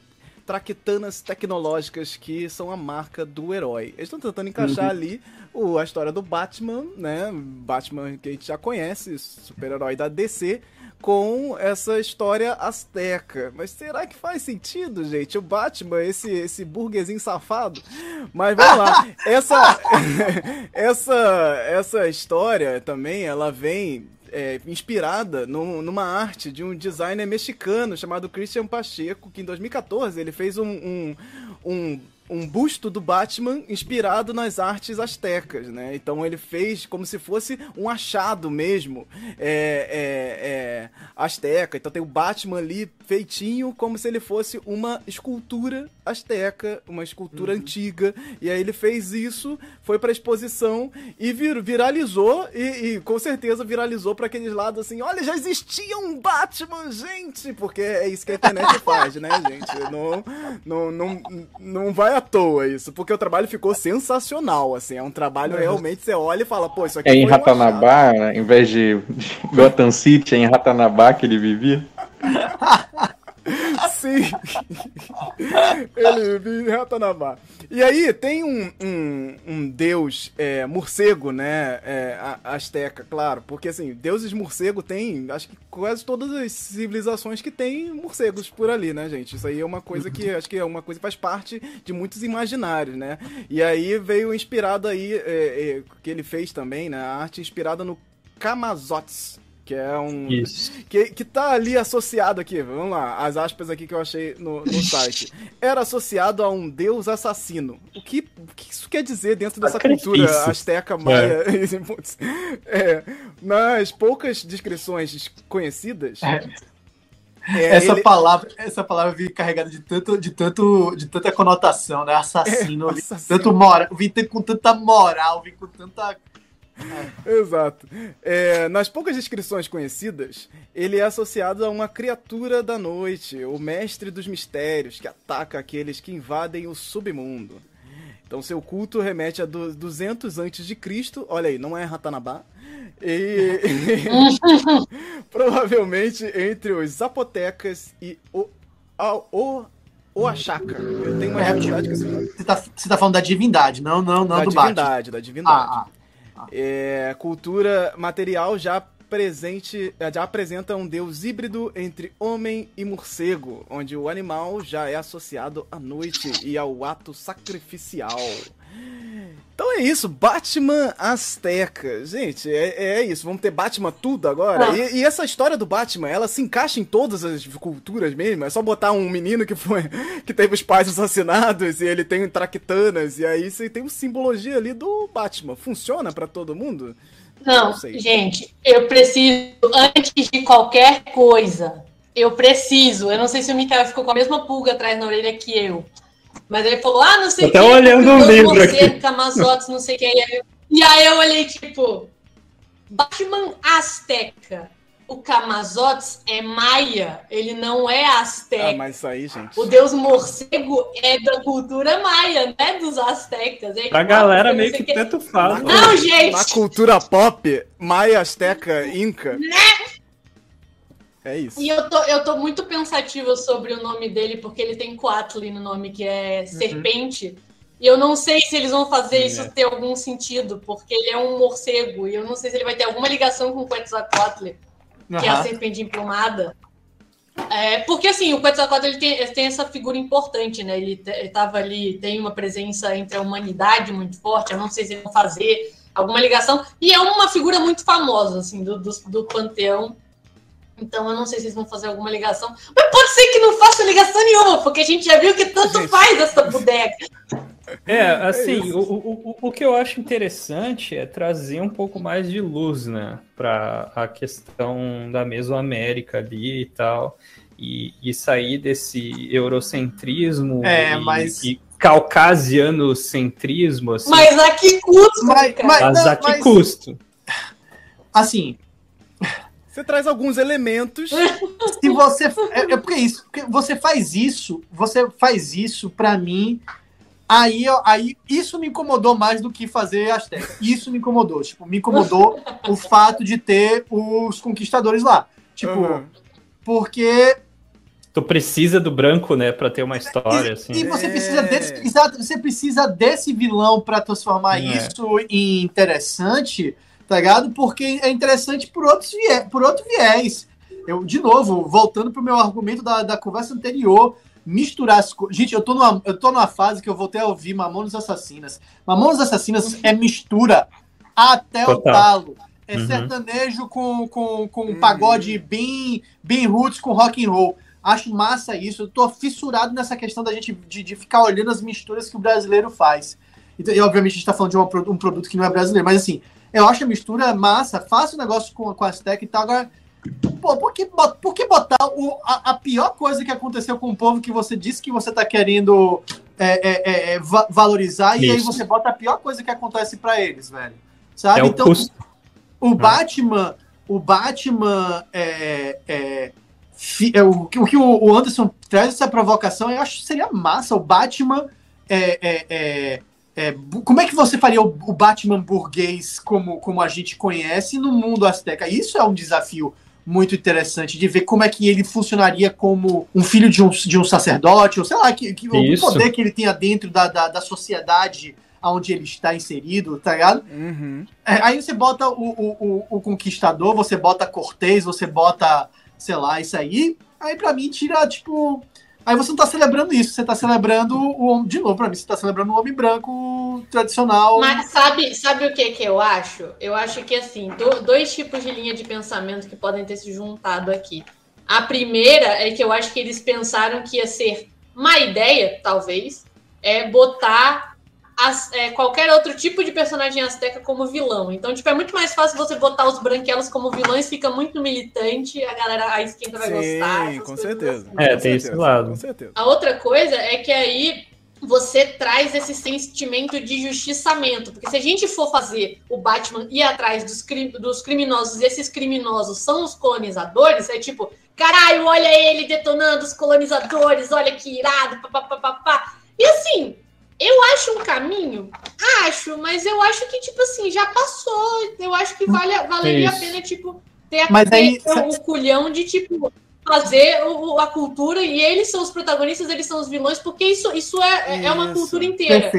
traquitanas tecnológicas que são a marca do herói. Eles estão tentando encaixar uhum. ali o, a história do Batman, né? Batman que a gente já conhece, super-herói da DC, com essa história asteca. Mas será que faz sentido, gente? O Batman, esse, esse burguesinho safado. Mas vamos lá. Essa, essa, essa história também, ela vem é, inspirada numa arte de um designer mexicano chamado Christian Pacheco, que em 2014 ele fez um, um, um um busto do Batman inspirado nas artes astecas, né? Então ele fez como se fosse um achado mesmo é, é, é, asteca. Então tem o Batman ali feitinho como se ele fosse uma escultura asteca, uma escultura uhum. antiga. E aí ele fez isso, foi pra exposição e vir, viralizou e, e, com certeza viralizou para aqueles lados assim, olha, já existia um Batman, gente! Porque é isso que a internet faz, né, gente? Não, não, não, não vai à toa isso, porque o trabalho ficou sensacional, assim, é um trabalho realmente, você olha e fala, pô, isso aqui É em Ratanabá, em vez de Gotham City, é em Ratanabá que ele vivia? Sim. Ele vive em Ratanabá. E aí tem um, um, um deus é, morcego, né? É, asteca, claro. Porque assim, deuses morcego tem, acho que quase todas as civilizações que tem morcegos por ali, né, gente? Isso aí é uma coisa que acho que é uma coisa que faz parte de muitos imaginários, né? E aí veio inspirado aí, é, é, que ele fez também, né? A arte inspirada no Kamazotes que é um. Isso. Que, que tá ali associado aqui, vamos lá, as aspas aqui que eu achei no, no site. Era associado a um deus assassino. O que, o que isso quer dizer dentro dessa cultura asteca, maia? É. é. nas poucas descrições conhecidas. É. É, essa ele... palavra, essa palavra vem carregada de tanto, de tanto, de tanta conotação, né? Assassino, é, assassino. tanto moral, vem com tanta moral, vem com tanta Exato. É, nas poucas descrições conhecidas, ele é associado a uma criatura da noite, o mestre dos mistérios, que ataca aqueles que invadem o submundo. Então, seu culto remete a 200 antes de Cristo. Olha aí, não é Ratanabá. E, provavelmente entre os zapotecas e o, o, o Achaka. Eu tenho uma é, com esse nome. Você tá, você tá falando da divindade, não, não, não da do divindade, Da divindade, ah, ah. É, cultura material já presente, já apresenta um deus híbrido entre homem e morcego, onde o animal já é associado à noite e ao ato sacrificial. Então é isso, Batman Azteca. Gente, é, é isso. Vamos ter Batman tudo agora. E, e, essa história do Batman, ela se encaixa em todas as culturas mesmo. É só botar um menino que foi que teve os pais assassinados e ele tem traquitanas. E aí você tem uma simbologia ali do Batman. Funciona para todo mundo? Não, Não gente, eu preciso, antes de qualquer coisa, eu preciso. Eu não sei se o Mikael ficou com a mesma pulga atrás na orelha que eu. Mas ele falou, ah, não sei o que. olhando um livro você, aqui. Camazotes, não sei o que. E aí eu olhei, tipo, Batman Azteca. O Camazotes é maia, ele não é azteca. Ah, mas isso aí, gente. O deus morcego é da cultura maia, né? Dos aztecas. É pra galera meio que, que tanto faz. Não, gente! Na cultura pop, maia, azteca, inca. Né? É isso. E eu tô, eu tô muito pensativa sobre o nome dele, porque ele tem Quatli no nome, que é uhum. serpente. E eu não sei se eles vão fazer Sim, isso é. ter algum sentido, porque ele é um morcego. E eu não sei se ele vai ter alguma ligação com o Quetzalcoatl, uhum. que é a serpente emplumada. É, porque assim, o Quetzalcoatl ele tem, ele tem essa figura importante, né? Ele, estava ali, tem uma presença entre a humanidade muito forte. Eu não sei se eles vão fazer alguma ligação. E é uma figura muito famosa, assim, do, do, do panteão Então eu não sei se eles vão fazer alguma ligação. Mas pode ser que não faça ligação nenhuma, porque a gente já viu que tanto Gente. faz essa bodega. É, assim, isso. o, o, o- que eu acho interessante é trazer um pouco mais de luz, né, para a questão da Mesoamérica ali e tal, e, e sair desse eurocentrismo É, e, mas- e caucasianocentrismo, assim, Mas a que custo, Mas- mas- mas não, a que mas- custo? Assim, Você traz alguns elementos. se você. É, é porque isso. Porque você faz isso, você faz isso pra mim. Aí, ó, aí isso me incomodou mais do que fazer Azteca. Isso me incomodou. Tipo, me incomodou o fato de ter os conquistadores lá. Tipo, Uhum. porque Tu precisa do branco, né, para ter uma história, assim. E você É. precisa desse, exato, você precisa desse vilão pra transformar É. isso em interessante, tá ligado? Porque é interessante por, outros por outro viés. Eu, de novo, voltando pro meu argumento da, da conversa anterior, misturar as coisas. Gente, eu tô, numa, eu tô numa fase que eu voltei a ouvir Mamonas Assassinas. Mamonas Assassinas é mistura até o Total. talo. É Uhum. sertanejo com, com, com um Uhum. pagode bem, bem roots com rock and roll. Acho massa isso. Eu tô fissurado nessa questão da gente de, de ficar olhando as misturas que o brasileiro faz. Então, e obviamente a gente tá falando de uma um produto que não é brasileiro, mas assim, eu acho a mistura massa, faça o negócio com, com as tech e tal. Agora, pô, por que, por que botar o, a, a pior coisa que aconteceu com o povo que você disse que você tá querendo é, é, é, é, va- valorizar e aí Isso. você bota a pior coisa que acontece pra eles, velho? Sabe? É então, custo. o Batman, o Batman é, é, é o, que- o que o Anderson traz essa provocação, eu acho que seria massa. O Batman é, é, é, é, como é que você faria o, o Batman burguês como, como a gente conhece no mundo azteca? Isso é um desafio muito interessante de ver como é que ele funcionaria como um filho de um, de um sacerdote, ou sei lá, que, que, o poder que ele tenha dentro da, da, da sociedade onde ele está inserido, tá ligado? Uhum. É, aí você bota o, o, o, o Conquistador, você bota Cortez, você bota, sei lá, isso aí. Aí pra mim tira, tipo. Aí você não tá celebrando isso, você tá celebrando o homem. De novo, pra mim, você tá celebrando o homem branco tradicional. Mas sabe, sabe o que que eu acho? Eu acho que assim, do- dois tipos de linha de pensamento que podem ter se juntado aqui. A primeira é que eu acho que eles pensaram que ia ser má ideia, talvez, é botar as- é, qualquer outro tipo de personagem azteca como vilão. Então, tipo, é muito mais fácil você botar os branquelos como vilões, fica muito militante, a galera, a esquerda vai gostar. Sim, essas com certeza. assim. É, com tem esse certeza, lado. Com certeza. A outra coisa é que aí você traz esse sentimento de justiçamento. Porque se a gente for fazer o Batman ir atrás dos, cri- dos criminosos e esses criminosos são os colonizadores, é tipo, caralho, olha ele detonando os colonizadores, olha que irado, papapá. E assim, eu acho um caminho? Acho, mas eu acho que, tipo assim, já passou. Eu acho que vale, valeria a Isso. pena, tipo, ter, Mas aí- ter o, o culhão de, tipo, fazer o- a cultura e eles são os protagonistas, eles são os vilões, porque isso, isso é, é- é uma Isso. cultura inteira.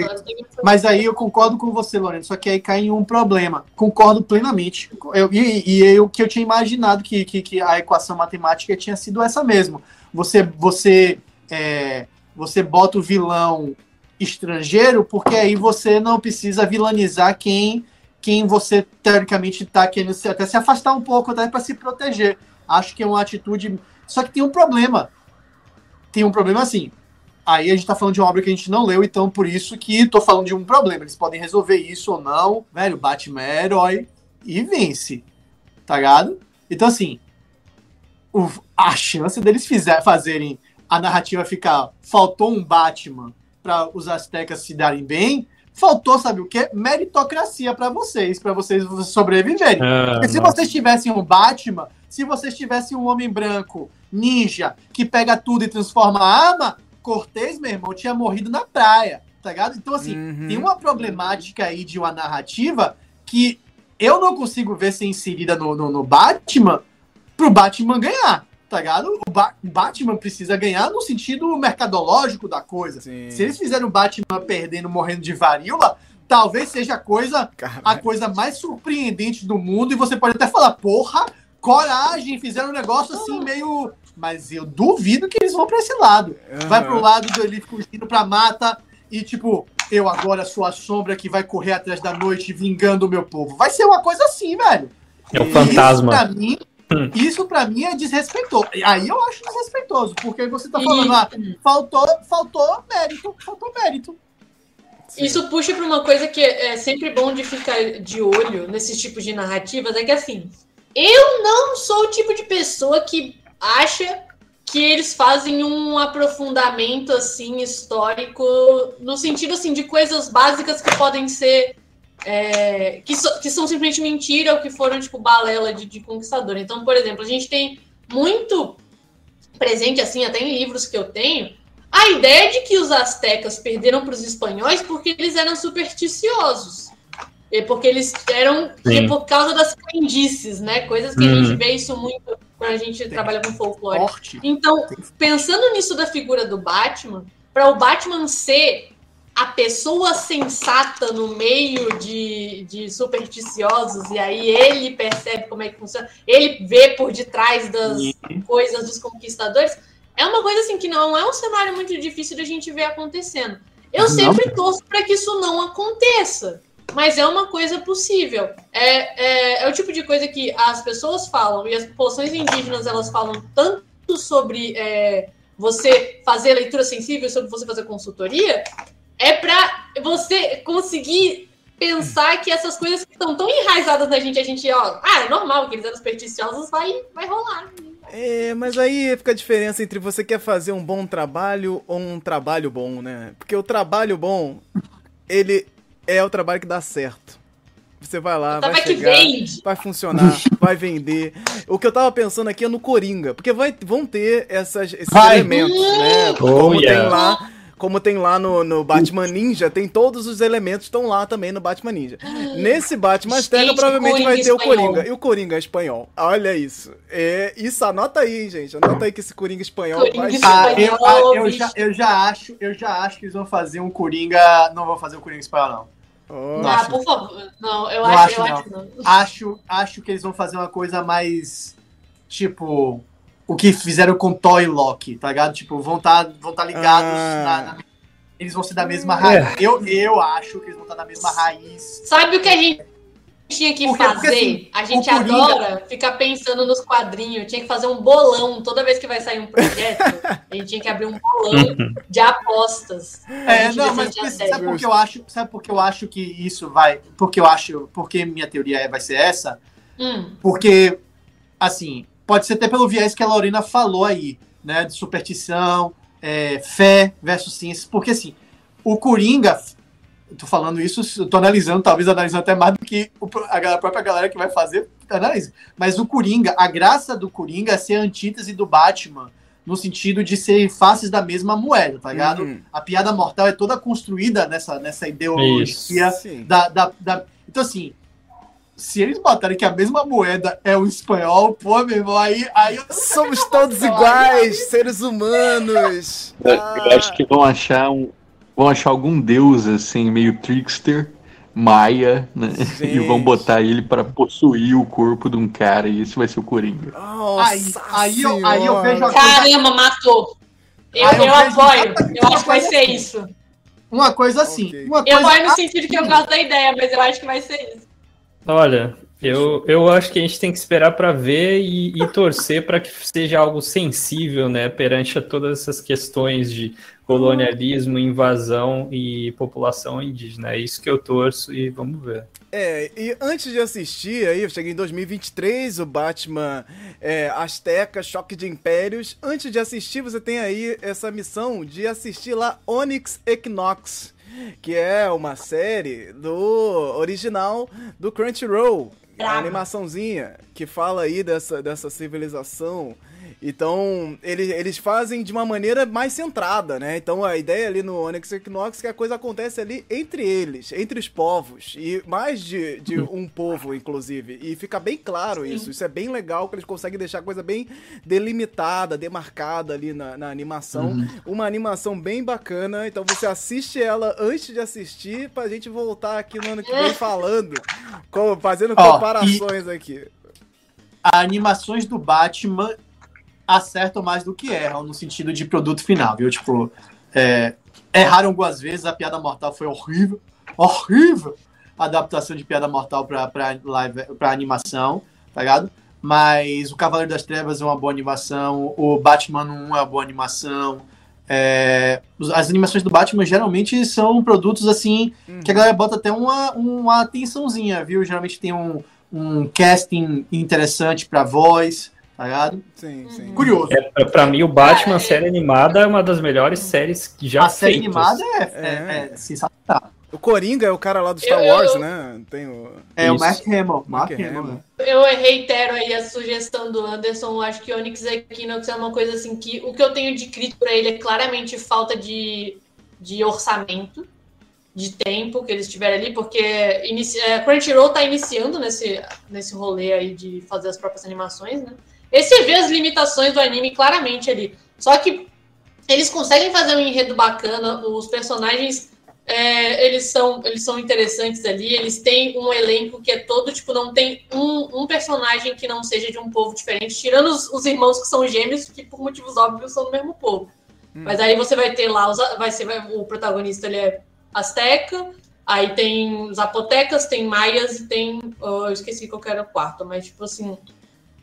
Mas aí eu concordo com você, Lorena, só que aí cai em um problema. Concordo plenamente. Eu, e e eu, que eu tinha imaginado que, que, que a equação matemática tinha sido essa mesmo. Você, você, é, você bota o vilão estrangeiro, porque aí você não precisa vilanizar quem, quem você teoricamente está querendo se, até se afastar um pouco, até para se proteger. Acho que é uma atitude. Só que tem um problema. Tem um problema assim. Aí a gente tá falando de uma obra que a gente não leu, então por isso que tô falando de um problema. Eles podem resolver isso ou não. Velho, Batman é herói e vence. Tá ligado? Então, assim, o- a chance deles fizer, fazerem a narrativa ficar. Faltou um Batman para os Aztecas se darem bem. Faltou, sabe o quê? Meritocracia para vocês, para vocês sobreviverem. Ah, Porque se nossa. vocês tivessem um Batman, se vocês tivessem um homem branco, ninja, que pega tudo e transforma a arma, Cortez, meu irmão, tinha morrido na praia, tá ligado? Então, assim, Uhum. tem uma problemática aí de uma narrativa que eu não consigo ver ser inserida no, no, no Batman pro Batman ganhar, tá ligado? O Ba- Batman precisa ganhar no sentido mercadológico da coisa. Sim. Se eles fizeram o Batman perdendo, morrendo de varíola, talvez seja a coisa a coisa mais surpreendente do mundo e você pode até falar, porra, coragem, fizeram um negócio assim meio. Mas eu duvido que eles vão pra esse lado. Vai Aham. pro lado do ele fugindo pra mata e tipo, eu agora sou a sombra que vai correr atrás da noite vingando o meu povo. Vai ser uma coisa assim, velho. É o Isso fantasma. Isso pra mim Isso pra mim é desrespeitoso. Aí eu acho desrespeitoso, porque você tá falando, ah, faltou, faltou mérito, faltou mérito. Isso puxa para uma coisa que é sempre bom de ficar de olho nesses tipos de narrativas, é que assim, eu não sou o tipo de pessoa que acha que eles fazem um aprofundamento assim histórico no sentido assim de coisas básicas que podem ser é, que, so, que, são simplesmente mentira ou que foram tipo balela de, de conquistador. Então, por exemplo, a gente tem muito presente assim até em livros que eu tenho a ideia de que os astecas perderam para os espanhóis porque eles eram supersticiosos. E porque eles eram e por causa das crendices, né? Coisas que a gente uhum. vê isso muito quando a gente trabalha com folclore. Forte. Então, pensando nisso da figura do Batman, para o Batman ser a pessoa sensata no meio de, de supersticiosos, e aí ele percebe como é que funciona, ele vê por detrás das coisas dos conquistadores é uma coisa assim que não é um cenário muito difícil de a gente ver acontecendo. Eu não. sempre torço para que isso não aconteça, mas é uma coisa possível. É, é, é, o tipo de coisa que as pessoas falam e as populações indígenas elas falam tanto sobre é, você fazer leitura sensível, sobre você fazer consultoria, é para você conseguir pensar que essas coisas que estão tão enraizadas na gente, a gente, ó, ah, é normal que eles eram supersticiosos, vai, vai rolar. É, mas aí fica a diferença entre você quer fazer um bom trabalho ou um trabalho bom, né? Porque o trabalho bom, ele é o trabalho que dá certo. Você vai lá, vai chegar, vai funcionar, vai vender. O que eu tava pensando aqui é no Coringa, porque vai, vão ter essas, esses vai. elementos, né? Oh, Como yeah. tem lá como tem lá no, no Batman Ninja, tem todos os elementos estão lá também no Batman Ninja. Nesse Batman Azteca provavelmente vai ter espanhol. o Coringa. E o Coringa é espanhol. Olha isso. É, isso anota aí, gente. Anota aí que esse Coringa espanhol Coringa vai ah, eu, ah, eu, já, eu, já acho, eu já acho que eles vão fazer um Coringa. Não vão fazer o um Coringa espanhol, não. Oh. ah, por favor. Não, eu não acho, acho, eu não. acho não. Acho, acho que eles vão fazer uma coisa mais. Tipo o que fizeram com Toy Loki, tá ligado? Tipo, vão estar tá, vão tá ligados ah. na, na, Eles vão ser da mesma raiz. É. Eu, eu acho que eles vão estar tá da mesma raiz. Sabe o que a gente tinha que porque, fazer? Porque, assim, a gente adora ficar pensando nos quadrinhos. Tinha que fazer um bolão toda vez que vai sair um projeto. a gente tinha que abrir um bolão de apostas. É, não, mas sabe por que eu acho? Sabe por que eu acho que isso vai? Porque eu acho, porque minha teoria é, vai ser essa? Hum. Porque assim, pode ser até pelo viés que a Lorena falou aí, né? De superstição, é, fé versus ciência. Porque assim, o Coringa, tô falando isso, tô analisando, talvez analisando até mais do que a própria galera que vai fazer análise. Mas o Coringa, a graça do Coringa é ser a antítese do Batman, no sentido de ser faces da mesma moeda, tá ligado? Uhum. A piada mortal é toda construída nessa, nessa ideologia da, da, da. Então, assim, se eles botarem que a mesma moeda é o espanhol, pô, meu irmão, aí. aí Somos todos iguais, aí. seres humanos. Eu, ah. eu, acho que vão achar um. Vão achar algum deus, assim, meio trickster, maia, né? Gente. E vão botar ele para possuir o corpo de um cara, e esse vai ser o Coringa. Nossa aí, aí, eu, aí eu vejo a Caramba, coisa... matou! Eu, eu, eu apoio, eu acho que vai ser isso. Uma coisa assim. Okay. Uma coisa... Eu apoio no sentido que eu gosto da ideia, mas eu acho que vai ser isso. Olha, eu, eu acho que a gente tem que esperar para ver e, e torcer para que seja algo sensível, né, perante a todas essas questões de colonialismo, invasão e população indígena. É isso que eu torço e vamos ver. É, e antes de assistir, aí eu cheguei em 2023, o Batman é, Azteca, Choque de Impérios. Antes de assistir, você tem aí essa missão de assistir lá Onyx Equinox que é uma série do original do Crunchyroll, a animaçãozinha que fala aí dessa, dessa civilização então, eles, eles fazem de uma maneira mais centrada, né? Então, a ideia ali no Onyx Equinox é que a coisa acontece ali entre eles, entre os povos, e mais de, de um povo, inclusive. E fica bem claro Sim. isso. Isso é bem legal, que eles conseguem deixar a coisa bem delimitada, demarcada ali na, na animação. Uhum. Uma animação bem bacana. Então, você assiste ela antes de assistir, pra gente voltar aqui no ano que vem falando, fazendo oh, comparações aqui. Animações do Batman acertam mais do que erram no sentido de produto final, viu? Tipo, é, erraram algumas vezes, a Piada Mortal foi horrível, horrível a adaptação de Piada Mortal pra, pra, live, pra animação, tá ligado? mas o Cavaleiro das Trevas é uma boa animação, o Batman 1 é uma boa animação. É, as animações do Batman geralmente são produtos assim uhum. que a galera bota até uma, uma atençãozinha, viu? Geralmente tem um, um casting interessante para voz, tá ligado? Sim, sim. Curioso. É, pra mim, o Batman, série animada, é uma das melhores séries que já A série animada é, é, é sensacional. O Coringa é o cara lá do Star eu, Wars, eu... né? Tem o... É Isso. o Mark Hamill. Mark, Mark Hamill. Eu reitero aí a sugestão do Anderson. Acho que Onyx Equinox é uma coisa assim que o que eu tenho de crítico para ele é claramente falta de, de orçamento, de tempo que eles tiveram ali, porque inici... É, Crunchyroll tá iniciando nesse, nesse rolê aí de fazer as próprias animações, né? Esse vê as limitações do anime claramente ali. Só que eles conseguem fazer um enredo bacana, os personagens é, eles, são, eles são interessantes ali, eles têm um elenco que é todo, tipo, não tem um, um personagem que não seja de um povo diferente, tirando os, os irmãos que são gêmeos, que por motivos óbvios são do mesmo povo. Hum. Mas aí você vai ter lá, os, vai ser vai, o protagonista ele é asteca, aí tem os apotecas, tem maias e tem. Oh, eu esqueci qual era o quarto, mas tipo assim.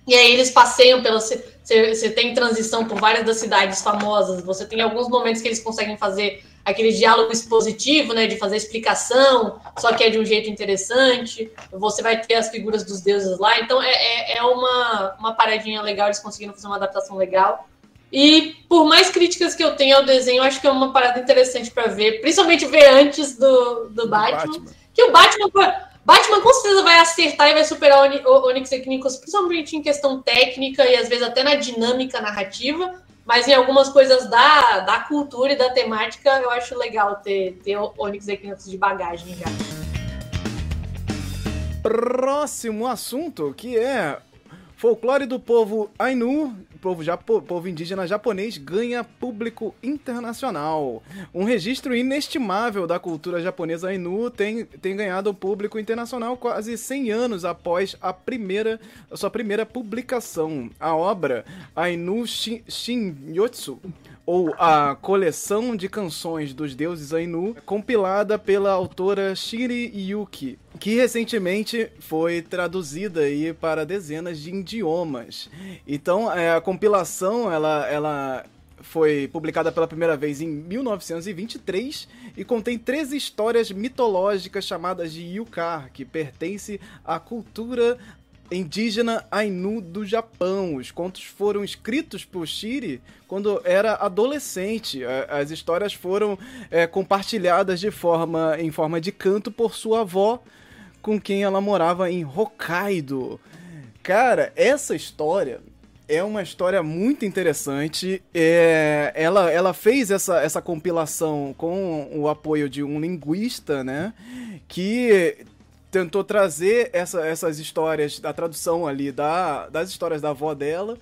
E aí eles passeiam pela. Você, tem transição por várias das cidades famosas, você tem alguns momentos que eles conseguem fazer aquele diálogo expositivo, né, de fazer explicação, só que é de um jeito interessante. Você vai ter as figuras dos deuses lá, então é, é, é uma, uma paradinha legal, eles conseguiram fazer uma adaptação legal. E por mais críticas que eu tenho ao desenho, acho que é uma parada interessante para ver, principalmente ver antes do, do Batman, Batman, Que o Batman, Batman com certeza vai acertar e vai superar o Onyx Equinox, principalmente em questão técnica e às vezes até na dinâmica narrativa mas em algumas coisas da, da cultura e da temática, eu acho legal ter, ter Onyx Equinox de bagagem já. Próximo assunto, que é folclore do povo Ainu povo, japo, povo indígena japonês ganha público internacional. Um registro inestimável da cultura japonesa Ainu tem, tem ganhado público internacional quase 100 anos após a primeira a sua primeira publicação. A obra Ainu Shin, Shinyotsu ou a coleção de canções dos deuses Ainu, compilada pela autora Shiri Yuki, que recentemente foi traduzida aí para dezenas de idiomas. Então, é, a compilação, ela, ela foi publicada pela primeira vez em 1923 e contém 13 histórias mitológicas chamadas de Yukar, que pertence à cultura indígena Ainu do Japão. Os contos foram escritos por Shiri quando era adolescente. As histórias foram é, compartilhadas de forma em forma de canto por sua avó, com quem ela morava em Hokkaido. Cara, essa história é uma história muito interessante. É, ela, ela fez essa, essa compilação com o apoio de um linguista, né? Que tentou trazer essa, essas histórias, da tradução ali da, das histórias da avó dela.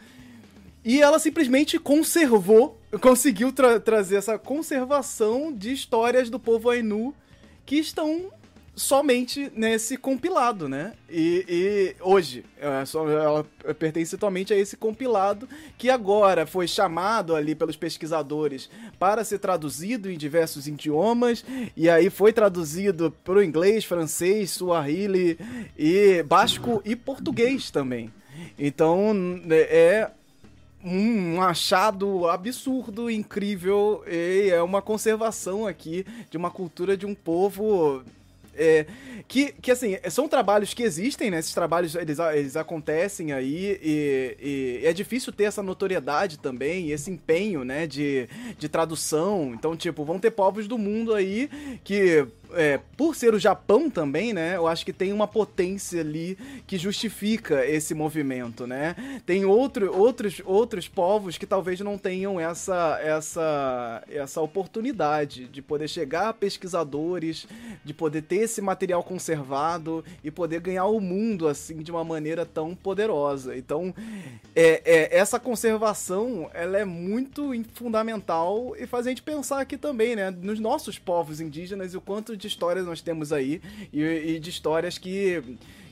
E ela simplesmente conservou, conseguiu tra trazer essa conservação de histórias do povo Ainu que estão somente nesse compilado, né? E, e hoje, ela, é, ela pertence totalmente a esse compilado que agora foi chamado ali pelos pesquisadores para ser traduzido em diversos idiomas e aí foi traduzido para o inglês, francês, suahili e basco e português também. Então é um achado absurdo, incrível e é uma conservação aqui de uma cultura de um povo é, que, que, assim, são trabalhos que existem, né? Esses trabalhos, eles, eles acontecem aí e, e, é difícil ter essa notoriedade também, esse empenho, né, de, de tradução. Então, tipo, vão ter povos do mundo aí que é, por ser o Japão também, né? Eu acho que tem uma potência ali que justifica esse movimento, né? Tem outro, outros, outros povos que talvez não tenham essa, essa, essa oportunidade de poder chegar a pesquisadores, de poder ter esse material conservado e poder ganhar o mundo assim de uma maneira tão poderosa. Então, é, é essa conservação ela é muito fundamental e faz a gente pensar aqui também, né? Nos nossos povos indígenas e o quanto de histórias nós temos aí e, e de histórias que,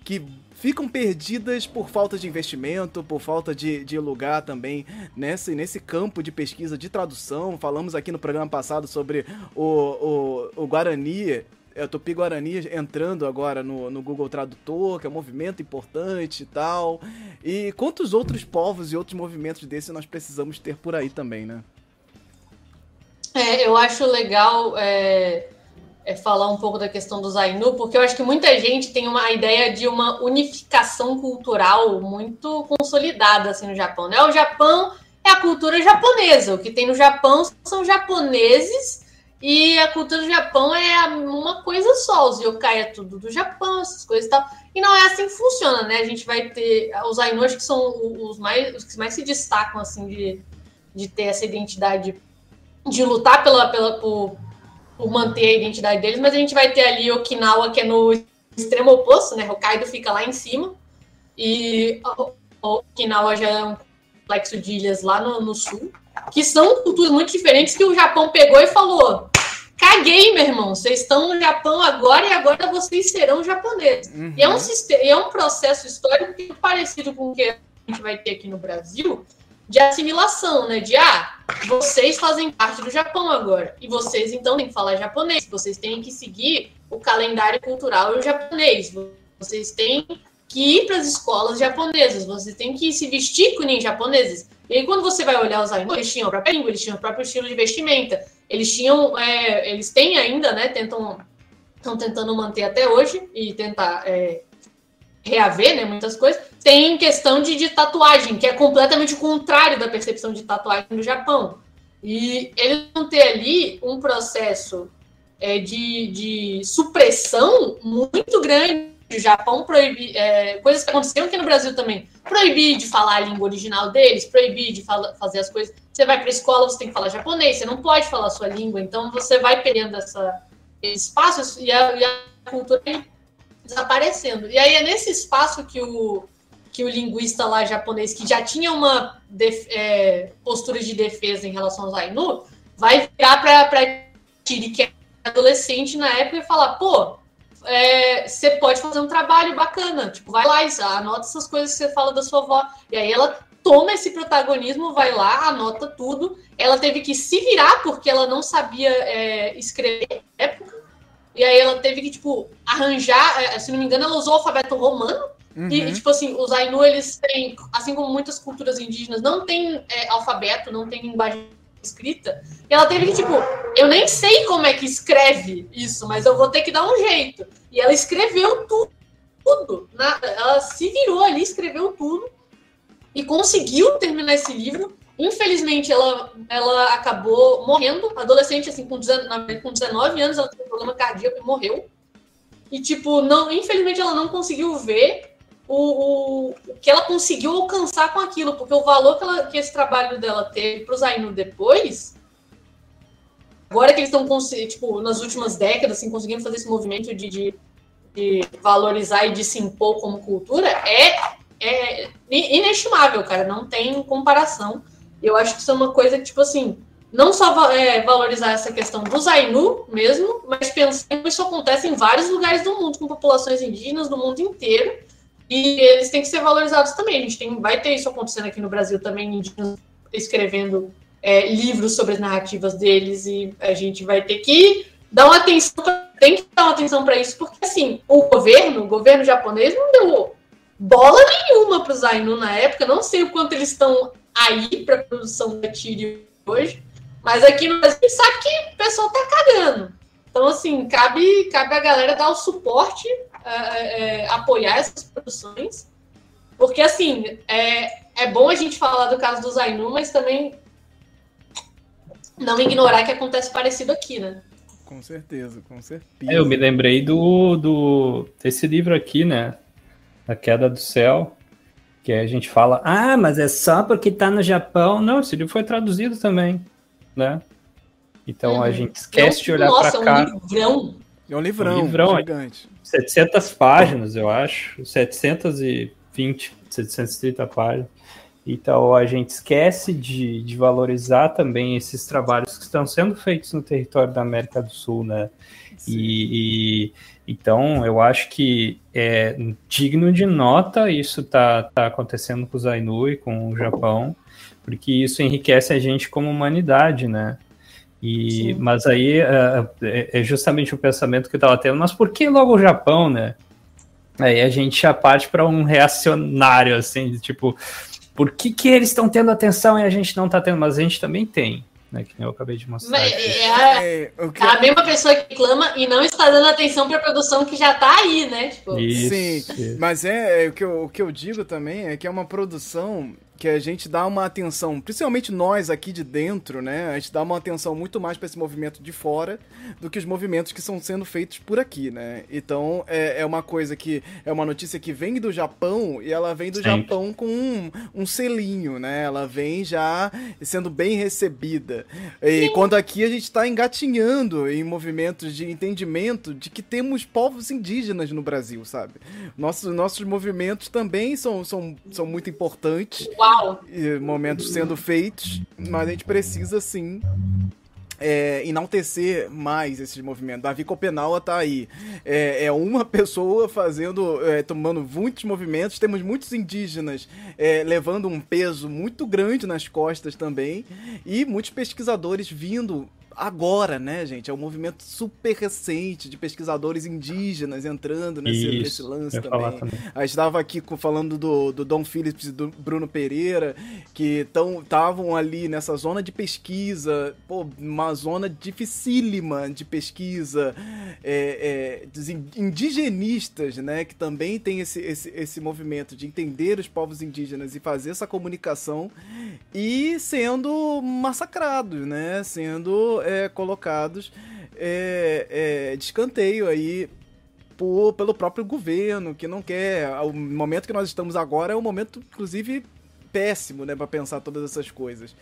que ficam perdidas por falta de investimento, por falta de, de lugar também nesse, nesse campo de pesquisa de tradução. Falamos aqui no programa passado sobre o, o, o Guarani é, Tupi-Guarani entrando agora no, no Google Tradutor, que é um movimento importante e tal. E quantos outros povos e outros movimentos desses nós precisamos ter por aí também, né? É, eu acho legal é, é, falar um pouco da questão do Zainu, porque eu acho que muita gente tem uma ideia de uma unificação cultural muito consolidada assim, no Japão. Né? O Japão é a cultura japonesa. O que tem no Japão são japoneses e a cultura do Japão é uma coisa só. Os yokai é tudo do Japão, essas coisas e tal. E não é assim que funciona, né? A gente vai ter os Ainu, que são os mais os que mais se destacam assim de, de ter essa identidade de lutar pela, pela por, por manter a identidade deles, mas a gente vai ter ali Okinawa, que é no extremo oposto, né? Hokkaido fica lá em cima, e Okinawa já é um complexo de ilhas lá no, no sul, que são culturas muito diferentes que o Japão pegou e falou: caguei, meu irmão, vocês estão no Japão agora e agora vocês serão japoneses. Uhum. E é um, é um processo histórico parecido com o que a gente vai ter aqui no Brasil, de assimilação, né? De ah, vocês fazem parte do Japão agora. E vocês então têm que falar japonês. Vocês têm que seguir o calendário cultural japonês. Vocês têm que ir para as escolas japonesas. Vocês têm que se vestir com nem japoneses. E aí, quando você vai olhar os Ainu, eles tinham a própria língua, eles tinham o próprio estilo de vestimenta. Eles tinham, é, eles têm ainda, né? Tentam, estão tentando manter até hoje e tentar é, reaver, né? Muitas coisas tem questão de, de tatuagem, que é completamente o contrário da percepção de tatuagem no Japão. E eles vão ter ali um processo é, de, de supressão muito grande. O Japão proibir é, coisas que aconteceram aqui no Brasil também. Proibir de falar a língua original deles, proibir de fala, fazer as coisas. Você vai para a escola, você tem que falar japonês, você não pode falar a sua língua, então você vai perdendo essa, esse espaço e a, e a cultura desaparecendo. E aí é nesse espaço que o, que o linguista lá japonês, que já tinha uma é, postura de defesa em relação aos Ainu, vai virar para Tiri, que é adolescente na época, e falar: pô, é, você pode fazer um trabalho bacana, tipo, vai lá, anota essas coisas que você fala da sua avó. E aí ela toma esse protagonismo, vai lá, anota tudo. Ela teve que se virar porque ela não sabia é, escrever na época. E aí ela teve que, tipo, arranjar, é, se não me engano, ela usou o alfabeto romano Uhum. E, tipo assim, os Ainu, eles têm, assim como muitas culturas indígenas, não tem é, alfabeto, não tem linguagem escrita. E ela teve que, tipo, eu nem sei como é que escreve isso, mas eu vou ter que dar um jeito. E ela escreveu tudo. tudo na, ela se virou ali, escreveu tudo. E conseguiu terminar esse livro. Infelizmente, ela, ela acabou morrendo. Adolescente, assim, com 19, com 19 anos, ela teve um problema cardíaco e morreu. E, tipo, não, infelizmente ela não conseguiu ver o, o, que ela conseguiu alcançar com aquilo, porque o valor que, ela, que esse trabalho dela teve para o Zainu depois, agora que eles estão, tipo, nas últimas décadas, assim, conseguindo fazer esse movimento de, de, de, valorizar e de se impor como cultura, é, é inestimável, cara, não tem comparação. Eu acho que isso é uma coisa que, tipo assim, não só é, valorizar essa questão do Zainu mesmo, mas pensar que isso acontece em vários lugares do mundo, com populações indígenas do mundo inteiro, e eles têm que ser valorizados também. A gente tem, vai ter isso acontecendo aqui no Brasil também, escrevendo é, livros sobre as narrativas deles, e a gente vai ter que dar uma atenção, tem que dar uma atenção para isso, porque assim, o governo, o governo japonês não deu bola nenhuma para os Ainu na época, não sei o quanto eles estão aí para a produção da Tiri hoje, mas aqui no Brasil sabe que o pessoal tá cagando. Então, assim, cabe, cabe a galera dar o suporte é, apoiar essas produções, porque assim é, é bom a gente falar do caso do Zainu, mas também não ignorar que acontece parecido aqui, né? Com certeza, com certeza. Eu me lembrei do, do desse livro aqui, né? A Queda do Céu, que a gente fala, ah, mas é só porque tá no Japão. Não, esse livro foi traduzido também, né? Então uhum. a gente esquece de olhar para cá. É um livrão. É um livrão, um livrão gigante. 700 páginas, eu acho. 720, 730 páginas. Então a gente esquece de, de, valorizar também esses trabalhos que estão sendo feitos no território da América do Sul, né? E, e, então eu acho que é digno de nota isso tá, tá acontecendo com os Ainu e com o Japão, porque isso enriquece a gente como humanidade, né? E, mas aí uh, é justamente o pensamento que eu estava tendo, mas por que logo o Japão, né? Aí a gente já parte para um reacionário, assim, tipo, por que, que eles estão tendo atenção e a gente não está tendo? Mas a gente também tem né? Que eu acabei de mostrar. É, é, é, a mesma pessoa que clama e não está dando atenção para a produção que já está aí, né? Tipo... Isso, Sim, isso. mas é, é, o, que eu, o que eu digo também é que é uma produção que a gente dá uma atenção, principalmente nós aqui de dentro, né? A gente dá uma atenção muito mais para esse movimento de fora do que os movimentos que estão sendo feitos por aqui, né? Então é, é uma coisa que é uma notícia que vem do Japão e ela vem do Sim. Japão com um, um, selinho, né? Ela vem já sendo bem recebida. E Sim. quando aqui a gente está engatinhando em movimentos de entendimento de que temos povos indígenas no Brasil, sabe? Nossos, nossos movimentos também são, são, são muito importantes. Uau! Momentos sendo feitos, mas a gente precisa sim é, enaltecer mais esses movimentos. Davi Copenau tá aí. É, é uma pessoa fazendo, é, tomando muitos movimentos. Temos muitos indígenas é, levando um peso muito grande nas costas também. E muitos pesquisadores vindo agora, né, gente? É um movimento super recente de pesquisadores indígenas entrando nesse, Isso, nesse lance também. também. A gente estava aqui falando do, do Dom Phillips e do Bruno Pereira, que estavam ali nessa zona de pesquisa, pô, uma zona dificílima de pesquisa, é, é, dos indigenistas, né, que também tem esse, esse, esse movimento de entender os povos indígenas e fazer essa comunicação e sendo massacrados, né, sendo é, colocados é, é, de escanteio aí por, pelo próprio governo, que não quer. O momento que nós estamos agora é um momento, inclusive, péssimo, né, para pensar todas essas coisas.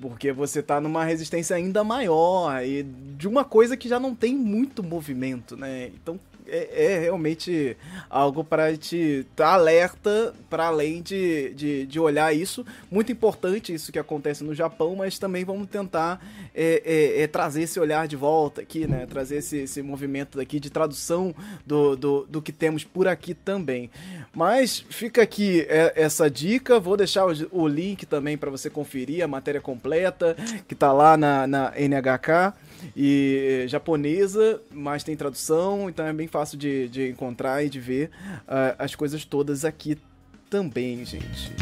Porque você tá numa resistência ainda maior e de uma coisa que já não tem muito movimento, né? Então é, é realmente algo para te tá alerta para além de, de, de, olhar isso. Muito importante isso que acontece no Japão, mas também vamos tentar é, é, é, trazer esse olhar de volta aqui, né? Trazer esse, esse movimento daqui de tradução do, do, do que temos por aqui também. Mas fica aqui é, essa dica, vou deixar o, o link também para você conferir a matéria completa que está lá na, na NHK e japonesa, mas tem tradução, então é bem fácil de, de encontrar e de ver uh, as coisas todas aqui também, gente.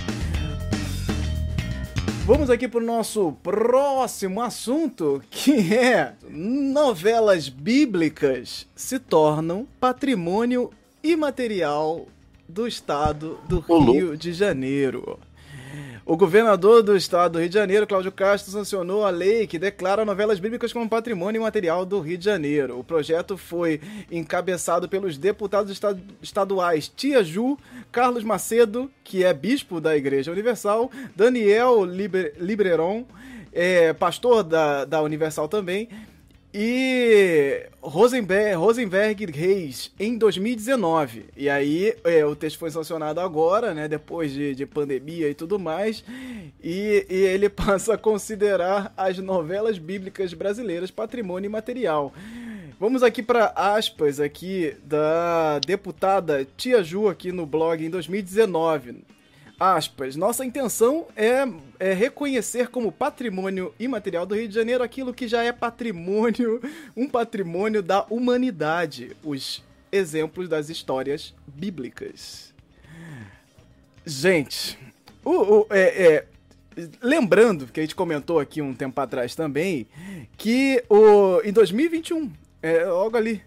Vamos aqui para o nosso próximo assunto, que é novelas bíblicas se tornam patrimônio imaterial do estado do Rio de Janeiro. O governador do estado do Rio de Janeiro, Cláudio Castro, sancionou a lei que declara novelas bíblicas como patrimônio imaterial do Rio de Janeiro. O projeto foi encabeçado pelos deputados estaduais Tia Ju, Carlos Macedo, que é bispo da Igreja Universal, Daniel Liber Libreron, é, pastor da, da Universal também, e Rosenberg, Rosenberg Reis em 2019. E aí é, o texto foi sancionado agora, né? Depois de, de pandemia e tudo mais. E, e, ele passa a considerar as novelas bíblicas brasileiras patrimônio imaterial. Vamos aqui para aspas aqui da deputada Tia Ju aqui no blog em 2019 aspas, nossa intenção é, é, reconhecer como patrimônio imaterial do Rio de Janeiro aquilo que já é patrimônio, um patrimônio da humanidade, os exemplos das histórias bíblicas. Gente, o, o é, é, lembrando que a gente comentou aqui um tempo atrás também que o, em 2021, é, logo ali,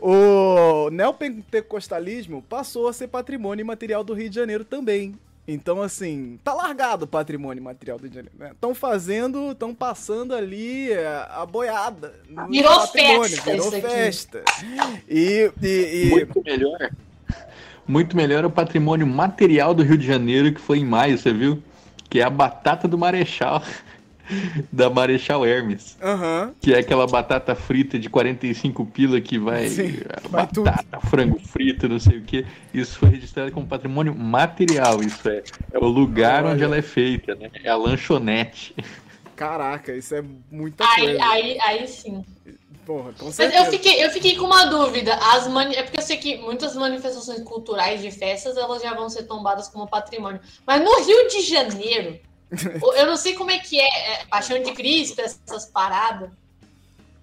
o neopentecostalismo passou a ser patrimônio imaterial do Rio de Janeiro também. Então, assim, tá largado o patrimônio material do Rio de Janeiro. Né? Estão fazendo, estão passando ali é, a boiada. Virou festa. Virou festa. E, e, e, Muito melhor. Muito melhor o patrimônio material do Rio de Janeiro, que foi em maio, você viu? Que é a batata do Marechal. da Marechal Hermes. Uhum. Que é aquela batata frita de 45 pila que vai. Sim, vai batata, tudo. frango frito, não sei o que. Isso foi registrado como patrimônio material. Isso é. É o lugar Olha. onde ela é feita, né? É a lanchonete. Caraca, isso é muita aí, coisa. Aí, aí sim. Porra, com certeza. eu fiquei, eu fiquei com uma dúvida. As mani... É porque eu sei que muitas manifestações culturais de festas elas já vão ser tombadas como patrimônio. Mas no Rio de Janeiro, Eu não sei como é que é, é Paixão de Cristo, essas paradas.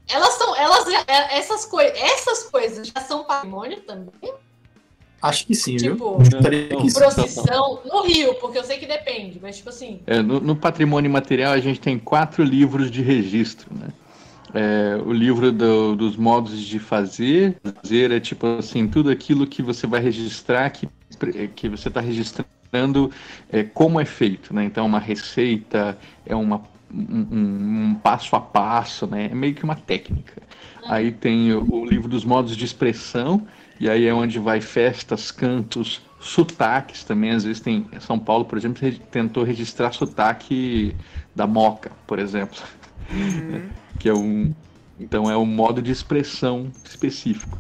Elas são, elas, é, essas, coi essas coisas já são patrimônio também? Acho que sim, tipo, viu? procissão no Rio, porque eu sei que depende, mas tipo assim. É, no, no, patrimônio material a gente tem quatro livros de registro, né? É, o livro do, dos modos de fazer, fazer é tipo assim, tudo aquilo que você vai registrar, que, que você está registrando é, como é feito, né? Então uma receita, é uma, um, um, passo a passo, né? É meio que uma técnica. Aí tem o, o livro dos modos de expressão, e aí é onde vai festas, cantos, sotaques também. Às vezes tem. São Paulo, por exemplo, tentou registrar sotaque da Moca, por exemplo. Uhum. que é um. Então é um modo de expressão específico.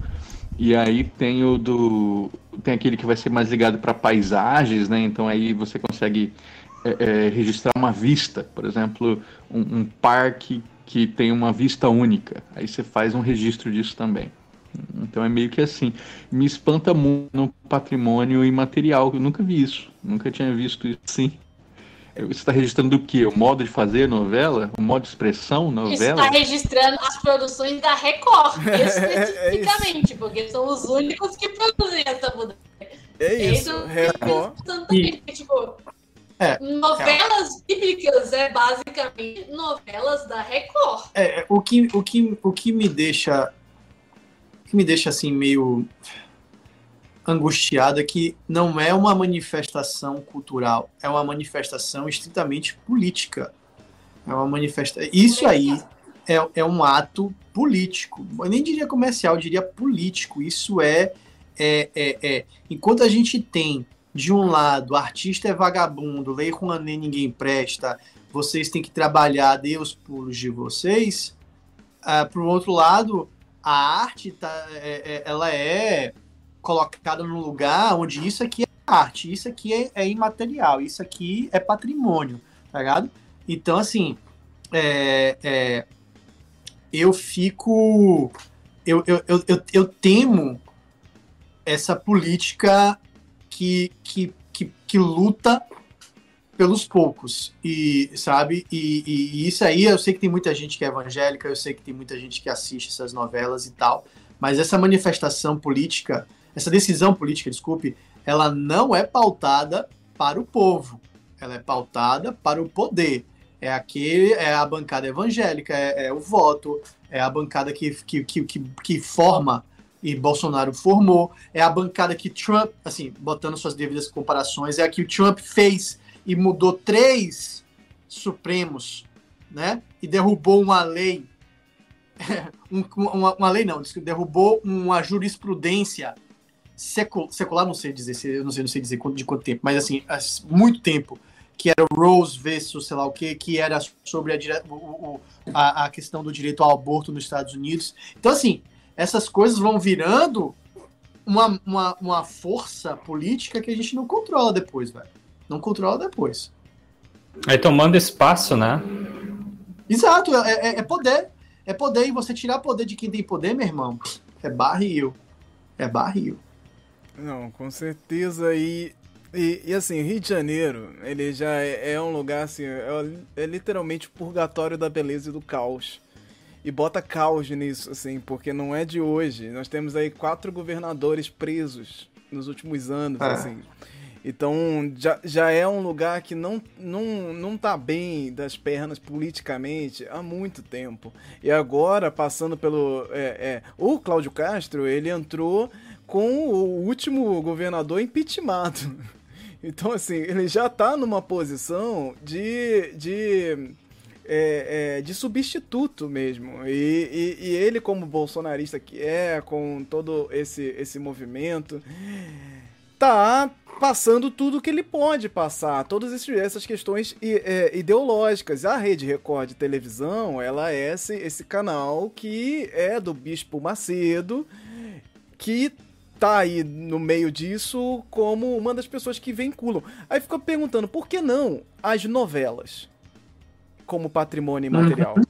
E aí tem o do. Tem aquele que vai ser mais ligado para paisagens, né? Então aí você consegue é, é, registrar uma vista, por exemplo, um, um parque que tem uma vista única. Aí você faz um registro disso também. Então é meio que assim. Me espanta muito no patrimônio imaterial. Eu nunca vi isso. Nunca tinha visto isso assim. Você está registrando o quê? O modo de fazer novela? O modo de expressão novela? Está registrando as produções da Record, é especificamente, é porque são os únicos que produzem essa mudança. É isso, é Record. E... Tipo, é, novelas é. bíblicas é basicamente novelas da Record. É, o que, o que, o que me deixa que me deixa assim meio angustiado é que não é uma manifestação cultural, é uma manifestação estritamente política. É uma manifestação. Isso aí é, é um ato político. Eu nem diria comercial, eu diria político. Isso é, é, é, é. Enquanto a gente tem, de um lado, artista é vagabundo, lei Rouanet ninguém presta, vocês têm que trabalhar, Deus pulos de vocês. Para o outro lado, a arte tá, é, é, ela é colocada num lugar onde isso aqui é arte, isso aqui é, é imaterial, isso aqui é patrimônio, tá ligado? Então, assim, é, é, eu fico. Eu, eu, eu, eu, eu temo essa política que, que, que, que luta pelos poucos. E, sabe? E, e, e, isso aí, eu sei que tem muita gente que é evangélica, eu sei que tem muita gente que assiste essas novelas e tal, mas essa manifestação política, essa decisão política, desculpe, ela não é pautada para o povo, ela é pautada para o poder. É aquele, é a bancada evangélica, é, é o voto, é a bancada que, que, que, que, que forma e Bolsonaro formou, é a bancada que Trump, assim, botando suas devidas comparações, é a que o Trump fez e mudou três Supremos, né? E derrubou uma lei, um, uma, uma, lei não, derrubou uma jurisprudência secular, secular não sei dizer, eu não sei, não sei dizer de quanto tempo, mas assim, há muito tempo, que era Rose versus sei lá o que, que era sobre a, o, a, a questão do direito ao aborto nos Estados Unidos. Então, assim, essas coisas vão virando uma, uma, uma força política que a gente não controla depois, velho não controla depois. Aí tomando espaço, né? Exato, é, é, é, poder. É poder, e você tirar poder de quem tem poder, meu irmão, é barril. É barril. Não, com certeza. E, e, e assim, Rio de Janeiro, ele já é, é um lugar assim, é, é, literalmente o purgatório da beleza e do caos. E bota caos nisso, assim, porque não é de hoje. Nós temos aí quatro governadores presos nos últimos anos, é. assim. Então já, já é um lugar que não, não, não tá bem das pernas politicamente há muito tempo. E agora, passando pelo. É, é, o Cláudio Castro, ele entrou com o último governador impeachmentado. Então, assim, ele já está numa posição de. de é, é, de substituto mesmo. E, e, e, ele, como bolsonarista que é, com todo esse, esse movimento, tá passando tudo que ele pode passar, todas essas questões é, ideológicas. A Rede Record televisão, ela é esse, esse canal que é do Bispo Macedo, que tá aí no meio disso como uma das pessoas que vinculam. Aí fica perguntando, por que não as novelas como patrimônio imaterial? Uhum.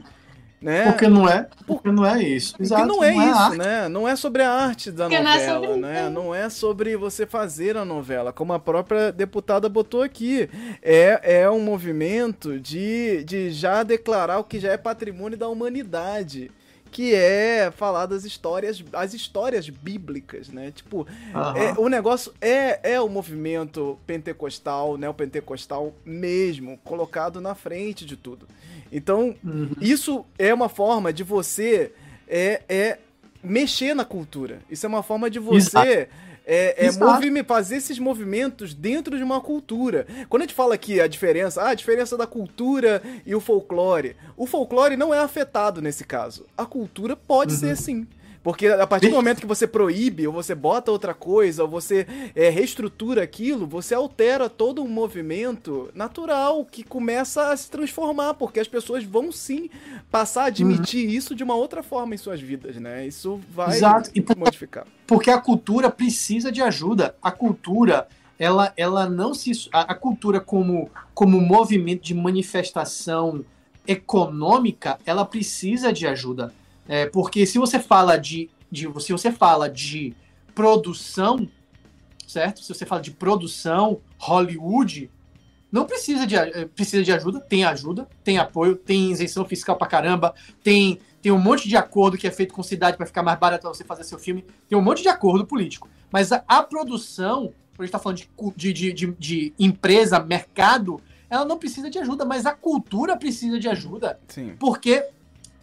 Né? Porque não é, porque não é isso. Porque Exato, não é não é isso, arte. né? Não é sobre a arte da Porque não é novela, sobre né? Não é sobre você fazer a novela, como a própria deputada botou aqui. É, é um movimento de, de já declarar o que já é patrimônio da humanidade. Que é falar das histórias, as histórias bíblicas, né? Tipo, é, o negócio é, é o movimento pentecostal, neopentecostal mesmo, colocado na frente de tudo. Então, Uhum. isso é uma forma de você é, é mexer na cultura. Isso é uma forma de você é, é movime- fazer esses movimentos dentro de uma cultura. Quando a gente fala aqui a diferença, ah, a diferença da cultura e o folclore. O folclore não é afetado nesse caso. A cultura pode Uhum. ser sim. Porque a partir do momento que você proíbe, ou você bota outra coisa, ou você é, reestrutura aquilo, você altera todo um movimento natural que começa a se transformar, porque as pessoas vão sim passar a admitir isso de uma outra forma em suas vidas, né? Isso vai Exato. E por- modificar. Porque a cultura precisa de ajuda. A cultura, ela, ela não se. A, a cultura, como, como movimento de manifestação econômica, ela precisa de ajuda. É, porque se você fala de, de. Se você fala de produção, certo? Se você fala de produção, Hollywood, não precisa de, eh, precisa de ajuda, tem ajuda, tem apoio, tem isenção fiscal pra caramba, tem, tem um monte de acordo que é feito com cidade para ficar mais barato pra você fazer seu filme, tem um monte de acordo político. Mas a, a produção, quando a gente tá falando de, de, de, de empresa, mercado, ela não precisa de ajuda, mas a cultura precisa de ajuda. Sim. Porque,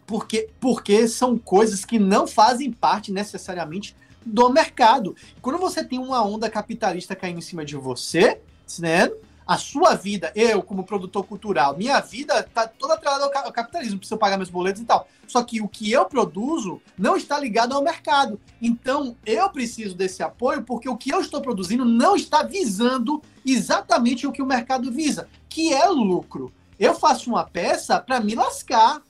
porque, porque são coisas que não fazem parte necessariamente do mercado. Quando você tem uma onda capitalista caindo em cima de você, né? A sua vida, eu como produtor cultural, minha vida tá toda atrelada ao, ca- ao capitalismo, preciso pagar meus boletos e tal. Só que o que eu produzo não está ligado ao mercado. Então, eu preciso desse apoio porque o que eu estou produzindo não está visando exatamente o que o mercado visa, que é lucro. Eu faço uma peça para me lascar,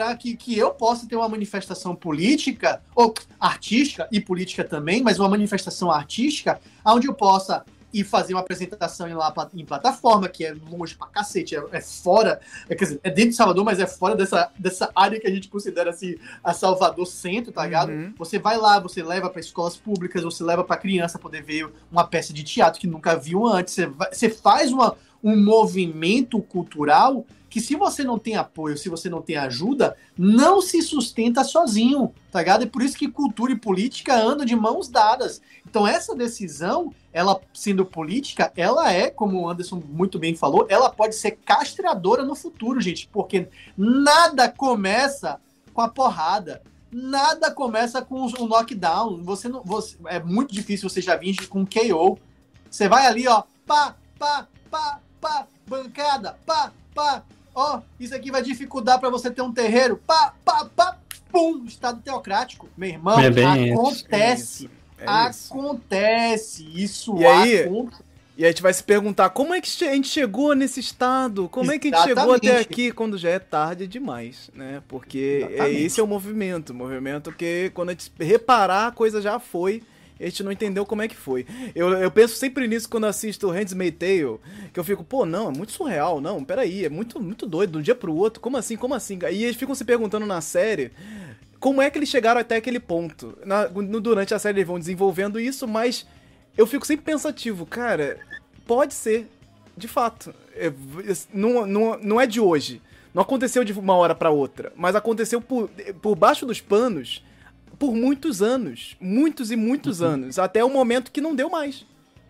para que, que eu possa ter uma manifestação política, ou artística e política também, mas uma manifestação artística, onde eu possa ir fazer uma apresentação em, lá, em plataforma, que é longe pra cacete, é, é fora, é, quer dizer, é dentro de Salvador, mas é fora dessa, dessa área que a gente considera assim, a Salvador Centro, tá ligado? Uhum. Você vai lá, você leva para escolas públicas, você leva para criança poder ver uma peça de teatro que nunca viu antes. Você, vai- você faz uma, um movimento cultural que, se você não tem apoio, se você não tem ajuda, não se sustenta sozinho, tá ligado? É por isso que cultura e política andam de mãos dadas. Então, essa decisão, ela sendo política, ela é, como o Anderson muito bem falou, ela pode ser castradora no futuro, gente, porque nada começa com a porrada. Nada começa com o knockdown. Você não, você, é muito difícil você já vir com KO. Você vai ali, ó, pá, pá, pá, pá, bancada, pá, pá. Ó, isso aqui vai dificultar para você ter um terreiro. Pá, pá, pá, pum, estado teocrático. Meu irmão, É bem isso. acontece. É isso. acontece. Isso E aí, acontece. E a gente vai se perguntar como é que a gente chegou nesse estado? Como é que a gente chegou até aqui quando já é tarde demais, né? Porque é, Exatamente. esse é o movimento. O movimento que quando a gente reparar, a coisa já foi. A gente não entendeu como é que foi. Eu, eu penso sempre nisso quando assisto Handmaid's Tale, que eu fico, pô, não, é muito surreal, não, peraí, é muito, muito doido, de um dia pro outro, como assim, como assim? E eles ficam se perguntando na série, como é que eles chegaram até aquele ponto? Na- no- durante a série eles vão desenvolvendo isso, mas eu fico sempre pensativo, cara, pode ser, de fato. É, não, não, não é de hoje. Não aconteceu de uma hora pra outra, mas aconteceu por, por baixo dos panos por muitos anos. Muitos e muitos anos. Até o momento que não deu mais.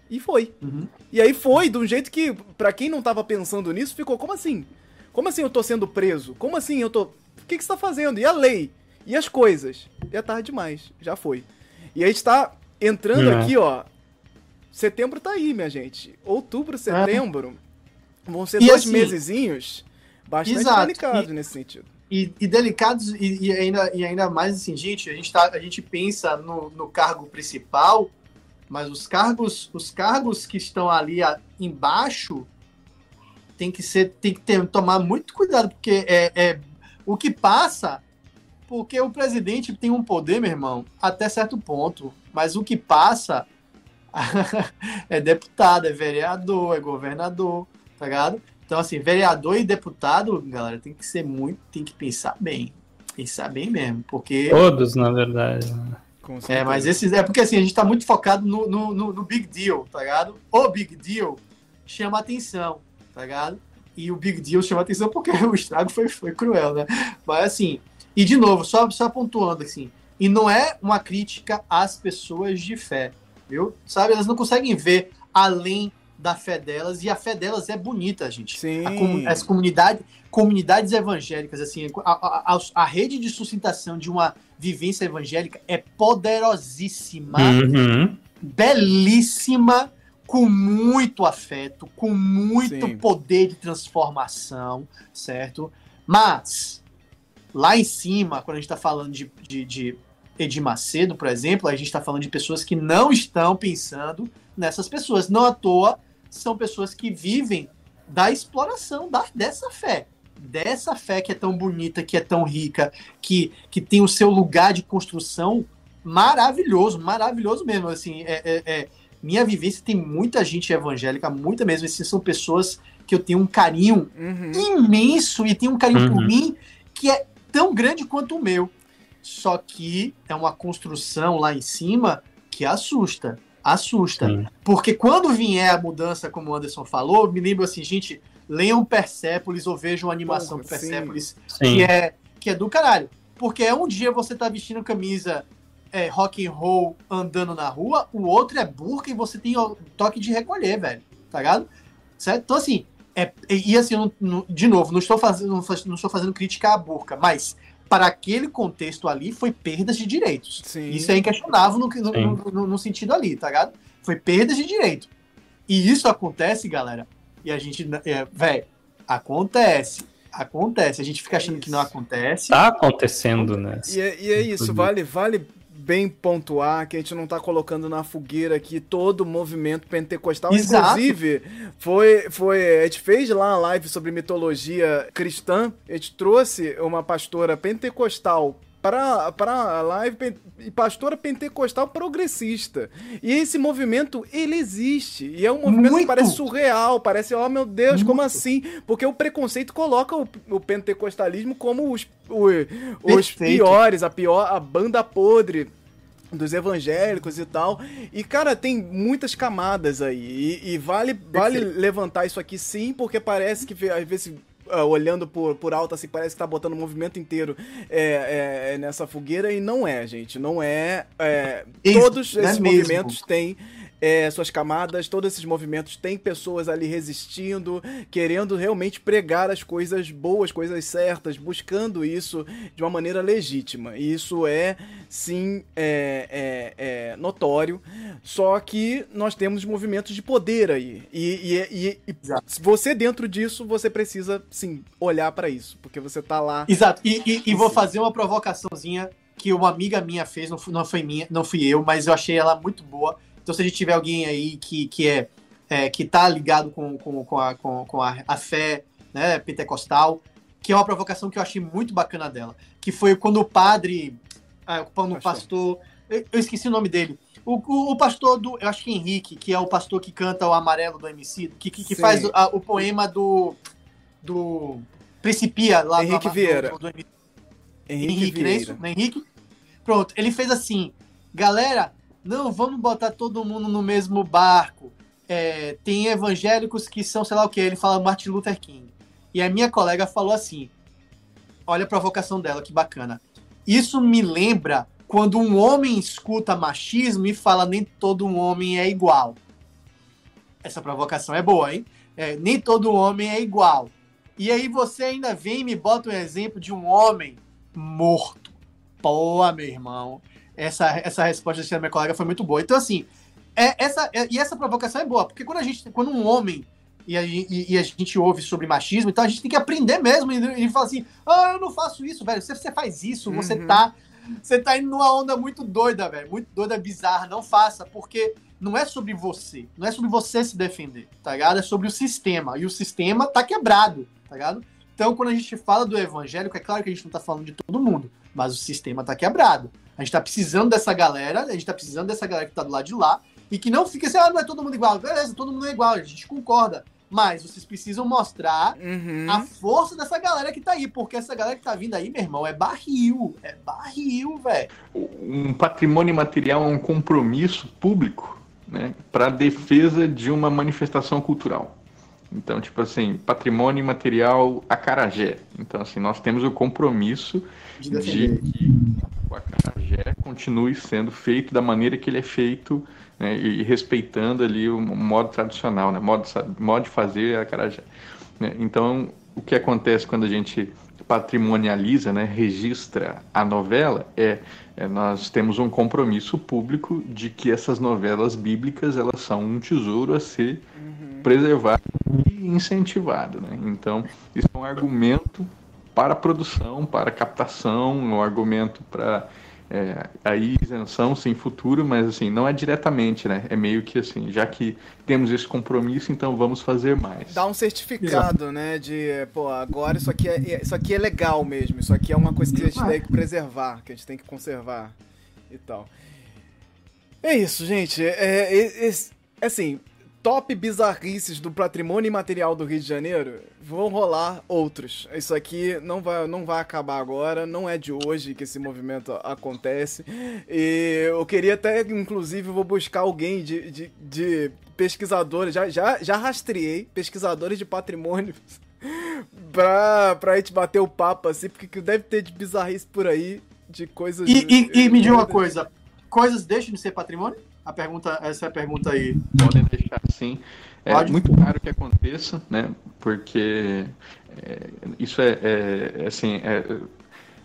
E foi. Uhum. E aí foi de um jeito que, pra quem não tava pensando nisso, ficou, como assim? Como assim eu tô sendo preso? Como assim eu tô. O que, que você tá fazendo? E a lei? E as coisas? E é tarde demais. Já foi. E a gente tá entrando É. aqui, ó. Setembro tá aí, minha gente. Outubro, setembro. Vão ser E dois assim- mesezinhos bastante Exato. delicados E- nesse sentido. E, e delicados e, e ainda, e ainda mais assim, gente, a gente, tá, a gente pensa no, no cargo principal, mas os cargos, os cargos que estão ali a- embaixo tem que ser, tem que ter, tomar muito cuidado, porque é, é o que passa, porque o presidente tem um poder, meu irmão, até certo ponto, mas o que passa é deputado, é vereador, é governador, tá ligado? Então, assim, vereador e deputado, galera, tem que ser muito, tem que pensar bem. Pensar bem mesmo, porque. Todos, na verdade. né? É, mas esses. É porque assim, a gente tá muito focado no, no, no- no big deal, tá ligado? O big deal chama atenção, tá ligado? E o big deal chama atenção porque o estrago foi, foi cruel, né? Mas assim, e de novo, só, só pontuando assim, e não é uma crítica às pessoas de fé, viu? Sabe, elas não conseguem ver além da fé delas, e a fé delas é bonita, gente. Sim. A comu- as comunidades, comunidades evangélicas, assim, a, a- a- a rede de sustentação de uma vivência evangélica é poderosíssima, Uhum. belíssima, com muito afeto, com muito Sim. poder de transformação, certo? Mas, lá em cima, quando a gente está falando de, de, de Edir Macedo, por exemplo, a gente está falando de pessoas que não estão pensando nessas pessoas. Não à toa, são pessoas que vivem da exploração da, dessa fé. Dessa fé que é tão bonita, que é tão rica, que, que tem o seu lugar de construção maravilhoso, maravilhoso mesmo. Assim, é, é- é- minha vivência tem muita gente evangélica, muita mesmo. Assim, são pessoas que eu tenho um carinho Uhum. imenso e tem um carinho por Uhum. mim que é tão grande quanto o meu. Só que é uma construção lá em cima que assusta. Assusta. Sim. Porque quando vier a mudança, como o Anderson falou, me lembro assim, gente, leiam Persépolis ou vejam a animação Porra, do Persépolis, Sim. que é, que é do caralho. Porque é um dia você tá vestindo camisa é, rock and roll andando na rua, o outro é burca e você tem o toque de recolher, velho. Tá ligado? Certo? Então, assim, é, e assim, não- não- de novo, não estou, fazendo, não não estou fazendo crítica à burca, mas para aquele contexto ali foi perdas de direitos. Sim. Isso é inquestionável no, no, no- no- sentido ali, tá ligado? Foi perdas de direito. E isso acontece, galera, e a gente, é, velho, acontece. Acontece. A gente fica achando que não acontece. Tá acontecendo, né? E é, e é isso, vale, vale bem pontuar que a gente não tá colocando na fogueira aqui todo o movimento pentecostal. Exato. Inclusive, foi, foi. A gente fez lá a live sobre mitologia cristã. A gente trouxe uma pastora pentecostal para a live e pastora pentecostal progressista. E esse movimento, ele existe. E é um movimento que Muito. parece surreal, parece, oh meu Deus, como Muito. assim? Porque o preconceito coloca o, o pentecostalismo como os, o- os piores, a pior, a banda podre dos evangélicos e tal. E, cara, tem muitas camadas aí. E, e vale, vale levantar isso aqui sim, porque parece que, às vezes, ah, olhando por, por alto, assim, parece que tá botando o movimento inteiro é, é, nessa fogueira. E não é, gente. Não é. é, todos é esses movimentos têm. É, suas camadas, todos esses movimentos têm pessoas ali resistindo, querendo realmente pregar as coisas boas, coisas certas, buscando isso de uma maneira legítima. E isso é, sim, é, é- é notório. Só que nós temos movimentos de poder aí. E, e, e- e você dentro disso, você precisa, sim, olhar pra isso. Porque você tá lá. Exato. E, e- vou fazer uma provocaçãozinha que uma amiga minha fez, não não foi minha, não fui eu, mas eu achei ela muito boa. Então, se a gente tiver alguém aí que, que é, é, que tá ligado com, com, com, a, com, com a, a fé né, pentecostal, que é uma provocação que eu achei muito bacana dela, que foi quando o padre, ah, quando o pastor, eu, eu esqueci o nome dele, o, o, o pastor do, eu acho que Henrique, que é o pastor que canta o Amarelo do MC, que, que, que faz o, a- o poema do, do Principia lá Henrique do, Vieira. do- do MC. Henrique, Henrique, não é isso? Vieira. Não é Henrique? Pronto, ele fez assim, galera, não, vamos botar todo mundo no mesmo barco. É, tem evangélicos que são, sei lá o que, ele fala Martin Luther King. E a minha colega falou assim, olha a provocação dela, que bacana. Isso me lembra quando um homem escuta machismo e fala nem todo homem é igual. Essa provocação é boa, hein? É, nem todo homem é igual. E aí você ainda vem e me bota um exemplo de um homem morto. Pô, meu irmão. Essa, essa resposta da minha colega foi muito boa. Então, assim, é, essa, é- e essa provocação é boa, porque quando a gente, quando um homem e a, e- e a gente ouve sobre machismo, então a gente tem que aprender mesmo e, e falar assim, ah, eu não faço isso, velho. Se você faz isso, você Uhum. tá. Você tá indo numa onda muito doida, velho. Muito doida, bizarra. Não faça, porque não é sobre você. Não é sobre você se defender, tá ligado? É sobre o sistema. E o sistema tá quebrado, tá ligado? Então, quando a gente fala do evangélico, é claro que a gente não tá falando de todo mundo, mas o sistema tá quebrado. A gente tá precisando dessa galera, a gente tá precisando dessa galera que tá do lado de lá, e que não fica assim, ah, não é todo mundo igual. Beleza, todo mundo é igual, a gente concorda. Mas vocês precisam mostrar Uhum. a força dessa galera que tá aí, porque essa galera que tá vindo aí, meu irmão, é barril. É barril, velho. Um patrimônio material é um compromisso público né, para a defesa de uma manifestação cultural. Então, tipo assim, patrimônio material acarajé. Então, assim, nós temos o compromisso De de que o acarajé continue sendo feito da maneira que ele é feito né, e respeitando ali o modo tradicional, né, modo, modo de fazer acarajé. né. Então, o que acontece quando a gente patrimonializa, né, registra a novela, é, é nós temos um compromisso público de que essas novelas bíblicas elas são um tesouro a ser preservado e incentivado. Né? Então, isso é um argumento para a produção, para a captação, um argumento para é, aí isenção sem futuro, mas assim, não é diretamente, né? É meio que assim, já que temos esse compromisso, então vamos fazer mais. Dá um certificado, né? De, pô, agora isso aqui é, isso aqui é legal mesmo. Isso aqui é uma coisa que a gente tem que preservar, que a gente tem que conservar e tal. É isso, gente. É, é- é- é assim, top bizarrices do patrimônio imaterial do Rio de Janeiro, vão rolar outros. Isso aqui não vai, não vai acabar agora, não é de hoje que esse movimento acontece. E eu queria até, inclusive, vou buscar alguém de, de, de pesquisadores, já, já, já rastreei pesquisadores de patrimônio pra, pra gente bater o papo, assim, porque que deve ter de bizarrice por aí, de coisas... E, e- e me diga uma coisa: coisas deixam de ser patrimônio? A pergunta, essa é a pergunta aí. podem deixar assim. É Pode. muito raro que aconteça, né? Porque é, isso é, é, assim, é,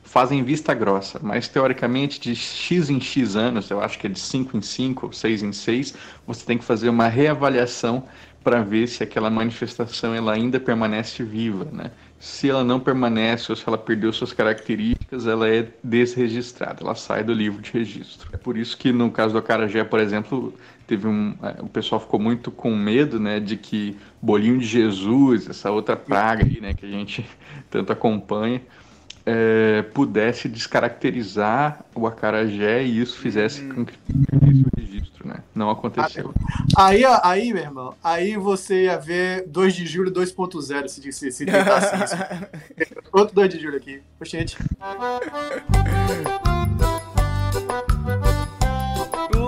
fazem vista grossa, mas teoricamente de X em X anos, eu acho que é de 5 em 5 ou 6 em 6, você tem que fazer uma reavaliação para ver se aquela manifestação ela ainda permanece viva, né? Se ela não permanece ou se ela perdeu suas características, ela é desregistrada, ela sai do livro de registro. É por isso que no caso do Acarajé, por exemplo, teve um, é, o pessoal ficou muito com medo, né, de que bolinho de Jesus, essa outra praga aí, né, que a gente tanto acompanha, é, pudesse descaracterizar o acarajé e isso fizesse com que perdesse o registro, né? Não aconteceu. Aí, aí, meu irmão, aí você ia ver 2 de julho 2.0 se, se, se tentasse isso. Outro 2 de julho aqui. Oxente.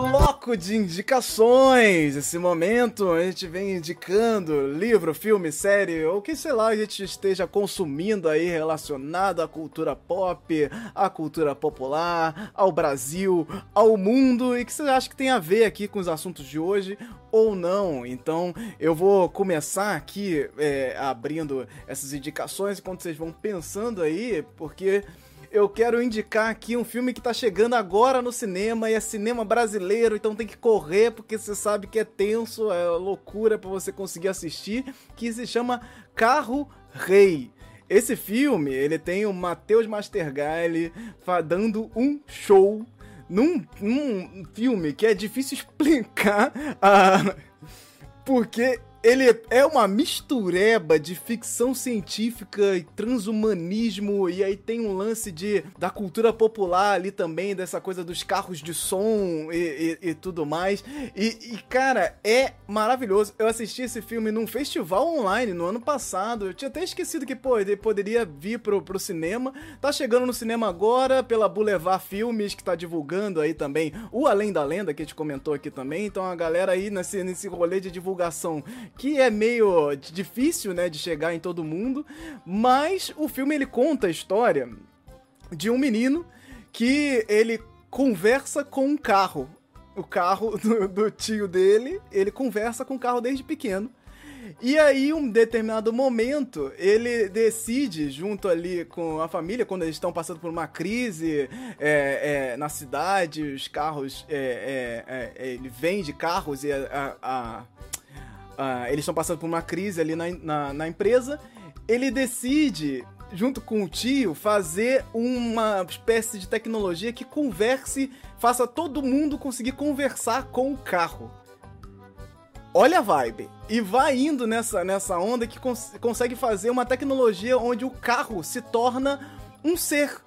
Bloco de indicações. Esse momento a gente vem indicando livro, filme, série, ou que sei lá a gente esteja consumindo aí relacionado à cultura pop, à cultura popular, ao Brasil, ao mundo e que você acha que tem a ver aqui com os assuntos de hoje ou não. Então eu vou começar aqui é, abrindo essas indicações enquanto vocês vão pensando aí, porque eu quero indicar aqui um filme que tá chegando agora no cinema e é cinema brasileiro, então tem que correr porque você sabe que é tenso, é loucura pra você conseguir assistir, que se chama Carro Rei. Esse filme, ele tem o Matheus Mastergalli dando um show num, num filme que é difícil explicar a, porque ele é uma mistureba de ficção científica e transhumanismo, e aí tem um lance de da cultura popular ali também, dessa coisa dos carros de som e, e- e tudo mais. E, e, cara, é maravilhoso. Eu assisti esse filme num festival online no ano passado. Eu tinha até esquecido que, pô, ele poderia vir pro, pro cinema. Tá chegando no cinema agora pela Boulevard Filmes, que tá divulgando aí também o Além da Lenda, que a gente comentou aqui também. Então a galera aí nesse, nesse rolê de divulgação que é meio difícil, né, de chegar em todo mundo. Mas o filme ele conta a história de um menino que ele conversa com um carro. O carro do, do tio dele, ele conversa com o carro desde pequeno. E aí, um determinado momento, ele decide, junto ali com a família, quando eles estão passando por uma crise é, é, na cidade, os carros. é, é, é, ele vende carros e a- a- a- eles estão passando por uma crise ali na, na, na empresa. Ele decide, junto com o tio, fazer uma espécie de tecnologia que converse, faça todo mundo conseguir conversar com o carro. Olha a vibe. E vai indo nessa, nessa onda que cons consegue fazer uma tecnologia onde o carro se torna um ser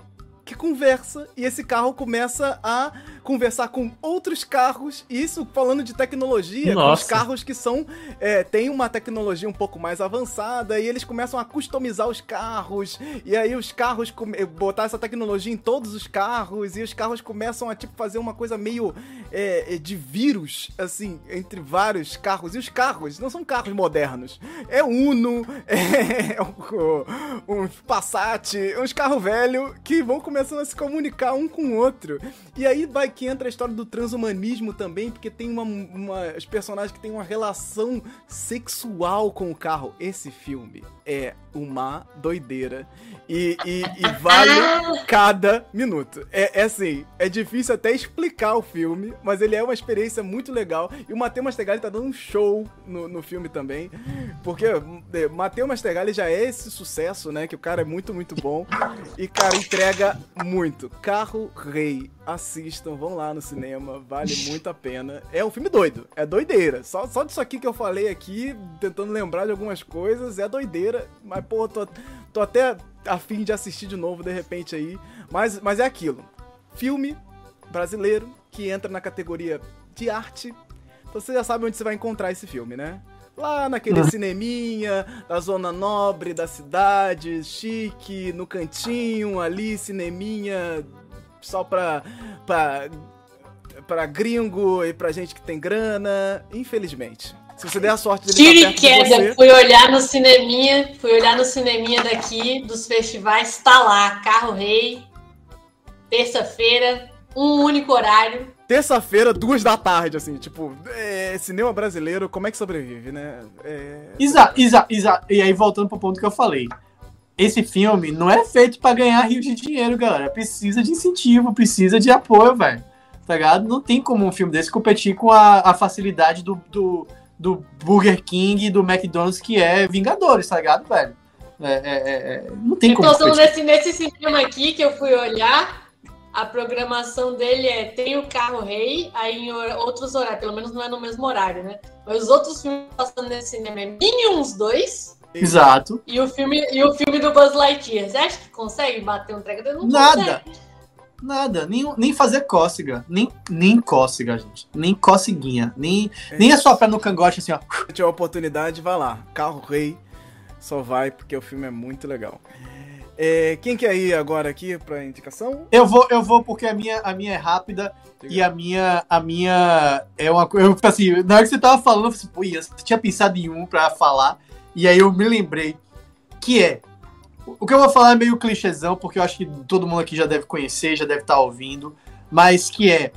que conversa e esse carro começa a conversar com outros carros, e isso falando de tecnologia, com os Nossa. carros que são. É, tem uma tecnologia um pouco mais avançada, e eles começam a customizar os carros, e aí os carros come- botar essa tecnologia em todos os carros, e os carros começam a tipo fazer uma coisa meio é, é, de vírus, assim, entre vários carros. E os carros não são carros modernos. É Uno, é um, um Passat, uns carros velhos que vão começando a se comunicar um com o outro. E aí vai que entra a história do transhumanismo também, porque tem uma, uma os personagens que têm uma relação sexual com o carro. Esse filme é uma doideira. E, e, e vale cada minuto. É, é assim, é difícil até explicar o filme, mas ele é uma experiência muito legal. E o Matheus Mastrogali tá dando um show no, no filme também. Porque é, Matheus Mastrogali já é esse sucesso, né? Que o cara é muito, muito bom. E, cara, entrega muito. Carro Rei. Assistam, vão lá no cinema, vale muito a pena. É um filme doido, é doideira. Só, só disso aqui que eu falei aqui, tentando lembrar de algumas coisas, é doideira. Mas, pô, tô, tô até a fim de assistir de novo de repente aí. Mas, mas é aquilo. Filme brasileiro que entra na categoria de arte. Então você já sabe onde você vai encontrar esse filme, né? Lá naquele cineminha da zona nobre da cidade, chique, no cantinho ali, cineminha só pra, pra, pra gringo e pra gente que tem grana. Infelizmente. Se você der a sorte dele Tiro estar e queda, você... fui olhar no cineminha, fui olhar no cineminha daqui, dos festivais, tá lá, Carro Rei, terça-feira, um único horário. Terça-feira, duas da tarde, assim, tipo, é, cinema brasileiro, como é que sobrevive, né? É, Exato, exato, exato. E aí, voltando pro ponto que eu falei. Esse filme não é feito pra ganhar rio de dinheiro, galera. Precisa de incentivo, precisa de apoio, velho. Tá ligado? Não tem como um filme desse competir com a, a facilidade do, do, do Burger King e do McDonald's, que é Vingadores, tá ligado, velho? É, é, é, é, não tem como Então, nesse, nesse cinema aqui que eu fui olhar, a programação dele é tem o Carro Rei, aí em outros horários, pelo menos não é no mesmo horário, né? Mas os outros filmes passando nesse cinema é Minions 2 Exato. e o filme, e o filme do Buzz Lightyear. Você acha que consegue bater um treco? Não Nada. consegue. Nada. Nem, nem fazer cócega. Nem, nem cócega, gente. Nem coceguinha. Nem, nem assoprar no cangote assim, ó. Se tiver oportunidade, vai lá. Carro Rei, só vai, porque o filme é muito legal. É, quem quer ir agora aqui pra indicação? Eu vou, eu vou porque a minha, a minha é rápida e a minha, a minha é uma coisa. Assim, na hora que você tava falando, eu falei assim, pô, Ian, você tinha pensado em um pra falar, e aí eu me lembrei que é. O que eu vou falar é meio clichêzão, porque eu acho que todo mundo aqui já deve conhecer, já deve estar ouvindo, mas que é.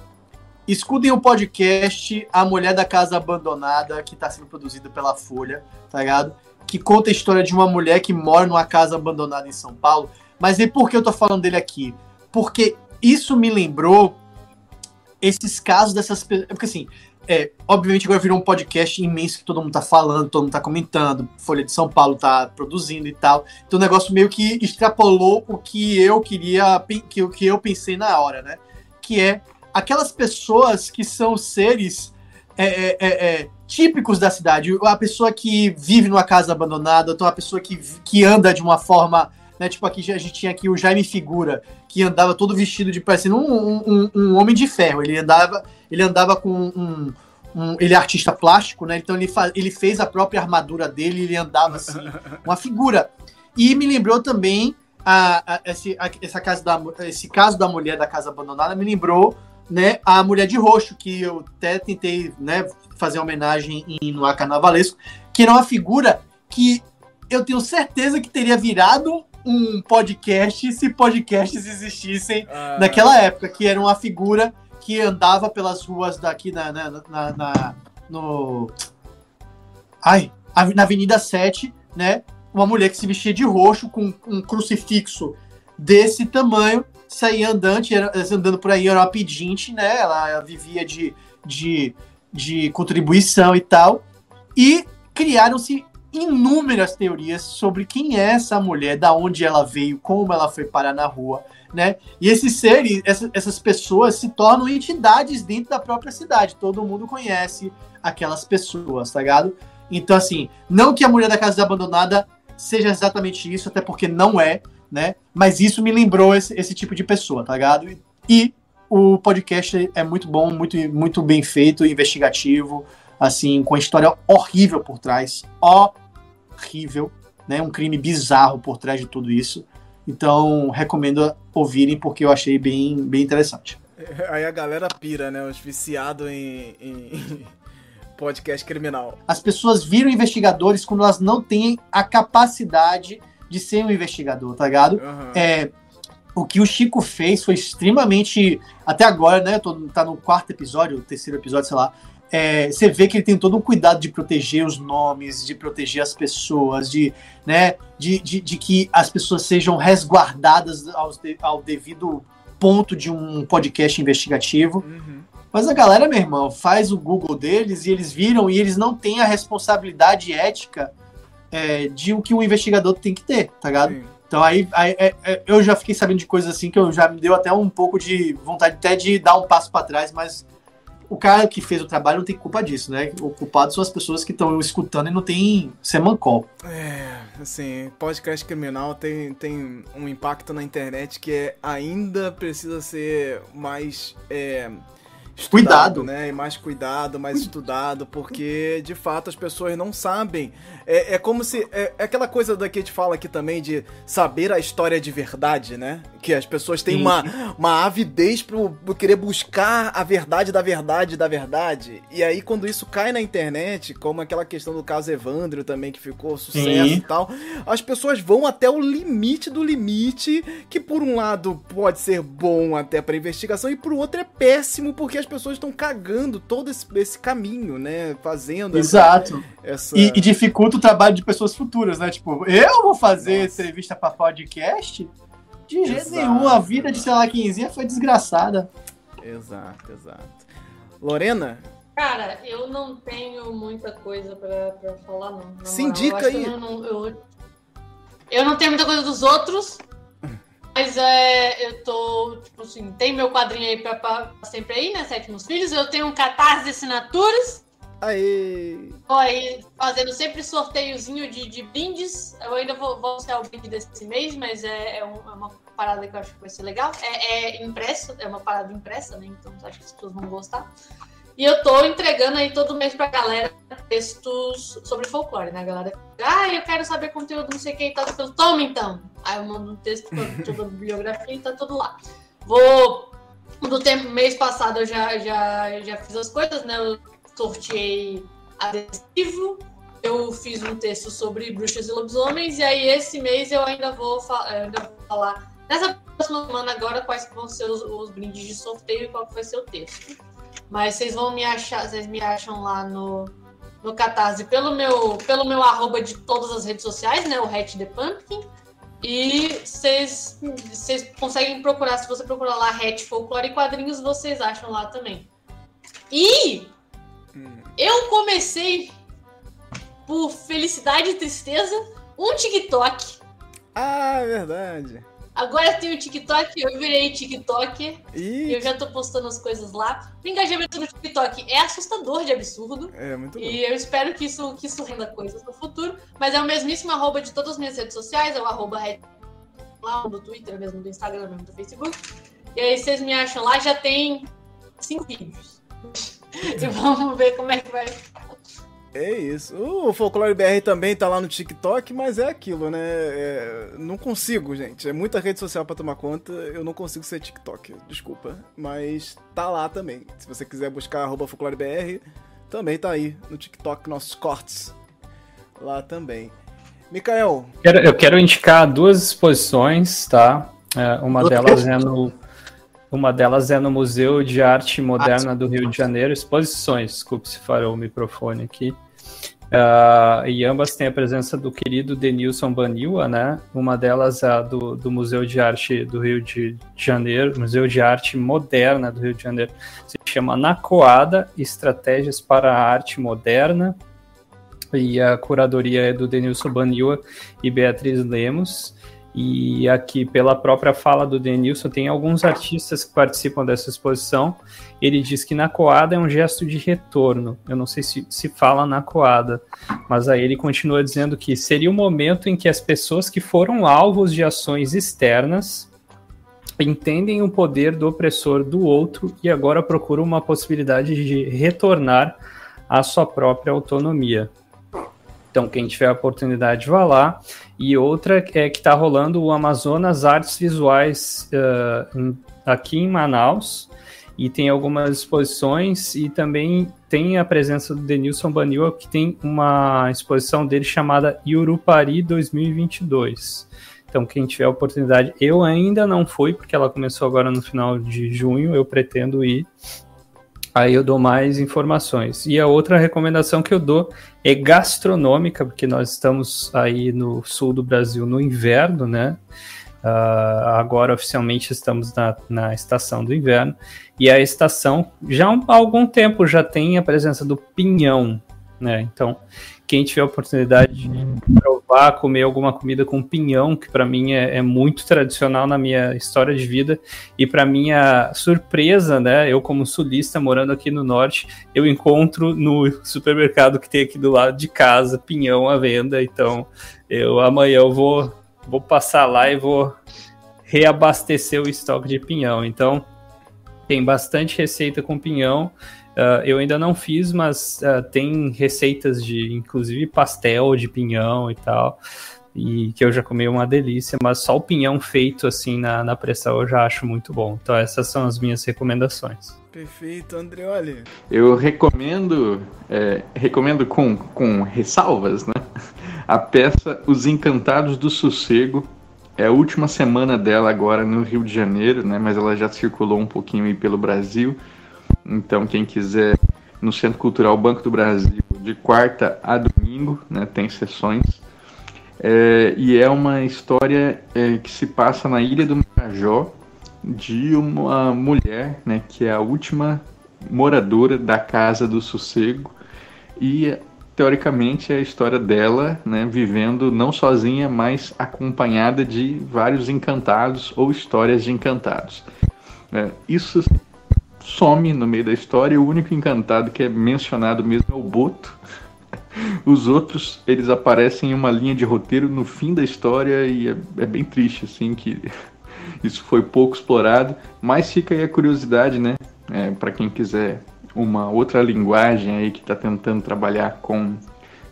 Escutem o podcast A Mulher da Casa Abandonada, que está sendo produzido pela Folha, tá ligado? Que conta a história de uma mulher que mora numa casa abandonada em São Paulo. Mas e por que eu tô falando dele aqui? Porque isso me lembrou esses casos dessas pessoas. Porque assim, é, obviamente agora virou um podcast imenso que todo mundo tá falando, todo mundo tá comentando, Folha de São Paulo tá produzindo e tal. Então o negócio meio que extrapolou o que eu queria, que, o que eu pensei na hora, né? Que é aquelas pessoas que são seres é, é, é, é, típicos da cidade. A pessoa que vive numa casa abandonada, então a pessoa que, que anda de uma forma. Né, tipo, aqui a gente tinha aqui o Jaime Figura, que andava todo vestido de parecendo um, um, um homem de ferro. Ele andava, ele andava com um. um- ele é artista plástico, né? Então ele, ele fez a própria armadura dele, ele andava assim, uma figura. E me lembrou também a, a- esse, a- essa casa da, esse caso da mulher da casa abandonada, me lembrou né, a mulher de roxo, que eu até tentei né, fazer homenagem em, no ar carnavalesco, que era uma figura que eu tenho certeza que teria virado um podcast se podcasts existissem Ah, naquela época, que era uma figura que andava pelas ruas daqui na, na, na- na- no. Ai, na Avenida 7, né? Uma mulher que se vestia de roxo com um crucifixo desse tamanho, saía andante, era, andando por aí, era uma pedinte, né? Ela, ela vivia de, de, de contribuição e tal. E criaram-se inúmeras teorias sobre quem é essa mulher, da onde ela veio, como ela foi parar na rua, né? E esses seres, essa- essas pessoas se tornam entidades dentro da própria cidade. Todo mundo conhece aquelas pessoas, tá ligado? Então, assim, não que a mulher da casa abandonada seja exatamente isso, até porque não é, né? Mas isso me lembrou esse, esse tipo de pessoa, tá ligado? E, e o podcast é muito bom, muito, muito bem feito, investigativo, assim, com a história horrível por trás. Horrível, né? Um crime bizarro por trás de tudo isso. Então, recomendo ouvirem porque eu achei bem, bem interessante. Aí a galera pira, né? Os viciados em, em podcast criminal. As pessoas viram investigadores quando elas não têm a capacidade de ser um investigador, tá ligado? Uhum. É, o que o Chico fez foi extremamente. Até agora, né? Tô, tá no quarto episódio, terceiro episódio, sei lá. É, você vê que ele tem todo um cuidado de proteger os nomes, de proteger as pessoas, de, né, de, de, de que as pessoas sejam resguardadas aos ao devido ponto de um podcast investigativo. Uhum. Mas a galera, meu irmão, faz o Google deles e eles viram e eles não têm a responsabilidade ética é, de o que um investigador tem que ter, tá ligado? Sim. Então aí, aí é, é, eu já fiquei sabendo de coisas assim que eu já me deu até um pouco de vontade até de dar um passo para trás, mas o cara que fez o trabalho não tem culpa disso, né? O culpado são as pessoas que estão escutando e não tem semancol. É, assim, podcast criminal tem, tem um impacto na internet que é, ainda precisa ser mais. É, estudado, Cuidado. né? E mais cuidado, mais estudado, porque de fato as pessoas não sabem. É, é como se. É, é aquela coisa da que a gente fala aqui também de saber a história de verdade, né? Que as pessoas têm Sim. uma, uma avidez pro, pro querer buscar a verdade da verdade da verdade. E aí, quando isso cai na internet, como aquela questão do caso Evandro também, que ficou sucesso Sim. e tal, as pessoas vão até o limite do limite, que por um lado pode ser bom até pra investigação, e por outro é péssimo, porque as pessoas estão cagando todo esse, esse caminho, né? Fazendo Exato. essa. E, e dificulta o trabalho de pessoas futuras, né? Tipo, eu vou fazer Nossa. entrevista para podcast? De jeito Exato. nenhum. A vida de, sei lá, quinzinha foi desgraçada. Exato, exato. Lorena, Cara, eu não tenho muita coisa pra, pra falar, não. Na Se moral, indica aí. Eu não, eu, eu não tenho muita coisa dos outros, mas é, eu tô, tipo assim, tem meu quadrinho aí pra, pra sempre aí, né? Sétimos Filhos. Eu tenho um catarse de assinaturas. aê! Tô aí fazendo sempre sorteiozinho de, de brindes. Eu ainda vou, vou anunciar o brinde desse mês, mas é, é, um- é uma parada que eu acho que vai ser legal. É, é impresso, é uma parada impressa, né? Então acho que as pessoas vão gostar. E eu tô entregando aí todo mês pra galera textos sobre folclore, né? A galera fica, ah, eu quero saber conteúdo, não sei o que e tal. Eu falo, Toma então! Aí eu mando um texto toda a bibliografia e tá tudo lá. Vou. Do tempo, mês passado eu já, já, já fiz as coisas, né? Eu sorteei adesivo, eu fiz um texto sobre bruxas e lobisomens, e aí esse mês eu ainda vou, ainda vou falar nessa próxima semana agora quais vão ser os, os brindes de sorteio e qual vai ser o texto. Mas vocês vão me achar, vocês me acham lá no, no Catarse pelo meu, pelo meu arroba de todas as redes sociais, né? O Hat The Pumpkin. E vocês, conseguem procurar, se você procurar lá Hat Folclore e Quadrinhos, vocês acham lá também. E Hum. eu comecei, por felicidade e tristeza, um TikTok. Ah, é verdade. Agora eu tenho TikTok, eu virei TikToker e eu já tô postando as coisas lá. O engajamento no TikTok é assustador de absurdo. é muito bom. E eu espero que isso, que isso renda coisas no futuro. Mas é o mesmíssimo arroba de todas as minhas redes sociais, é o arroba lá do Twitter mesmo, do Instagram mesmo, do Facebook. E aí vocês me acham lá, já tem cinco vídeos. e vamos ver como é que vai. É isso. O Folclore BR também tá lá no TikTok, mas é aquilo, né? É, não consigo, gente. É muita rede social pra tomar conta. Eu não consigo ser TikTok, desculpa. Mas tá lá também. Se você quiser buscar arroba Folclore BR, também tá aí no TikTok, nossos cortes. Lá também. Mikael, Quero- eu quero indicar duas exposições, tá? É, uma delas é no uma delas é no Museu de Arte Moderna do Rio de Janeiro, exposições, desculpe se farou o microfone aqui. Ah, e ambas têm a presença do querido Denilson Baniwa, né? Uma delas é do, do Museu de Arte do Rio de Janeiro, Museu de Arte Moderna do Rio de Janeiro. Se chama Nacoada Estratégias para a Arte Moderna. E a curadoria é do Denilson Baniwa e Beatriz Lemos. E aqui, pela própria fala do Denilson, tem alguns artistas que participam dessa exposição. Ele diz que na coada é um gesto de retorno. Eu não sei se se fala na coada, mas aí ele continua dizendo que seria o momento em que as pessoas que foram alvos de ações externas entendem o poder do opressor do outro e agora procuram uma possibilidade de retornar à sua própria autonomia. Então, quem tiver a oportunidade, vá lá. E outra é que está rolando o Amazonas Artes Visuais uh, aqui em Manaus. E tem algumas exposições e também tem a presença do Denilson Banil, que tem uma exposição dele chamada Yurupari 2022. Então, quem tiver oportunidade, eu ainda não fui, porque ela começou agora no final de junho, eu pretendo ir. Aí eu dou mais informações. E a outra recomendação que eu dou é gastronômica, porque nós estamos aí no sul do Brasil no inverno, né? Uh, agora oficialmente estamos na, na estação do inverno. E a estação já há algum tempo já tem a presença do pinhão, né? Então, quem tiver a oportunidade de provar, comer alguma comida com pinhão, que para mim é, é, muito tradicional na minha história de vida, e para minha surpresa, né, eu como sulista morando aqui no norte, eu encontro no supermercado que tem aqui do lado de casa pinhão à venda, então eu amanhã eu vou, vou passar lá e vou reabastecer o estoque de pinhão. Então, tem bastante receita com pinhão. Uh, eu ainda não fiz, mas uh, tem receitas de, inclusive, pastel de pinhão e tal, e que eu já comi uma delícia, mas só o pinhão feito assim na, na pressão eu já acho muito bom. Então essas são as minhas recomendações. Perfeito, Andreoli. Eu recomendo, é, recomendo com, com ressalvas, né? A peça Os Encantados do Sossego. É a última semana dela agora no Rio de Janeiro, né? Mas ela já circulou um pouquinho aí pelo Brasil. Então, quem quiser no Centro Cultural Banco do Brasil, de quarta a domingo, né, tem sessões. É, e é uma história é, que se passa na Ilha do Marajó de uma mulher né, que é a última moradora da Casa do Sossego e teoricamente é a história dela né, vivendo não sozinha, mas acompanhada de vários encantados ou histórias de encantados. É, isso some no meio da história o único encantado que é mencionado mesmo é o Boto. Os outros, eles aparecem em uma linha de roteiro no fim da história e é, é bem triste, assim, que isso foi pouco explorado. Mas fica aí a curiosidade, né? É, para quem quiser uma outra linguagem aí que está tentando trabalhar com,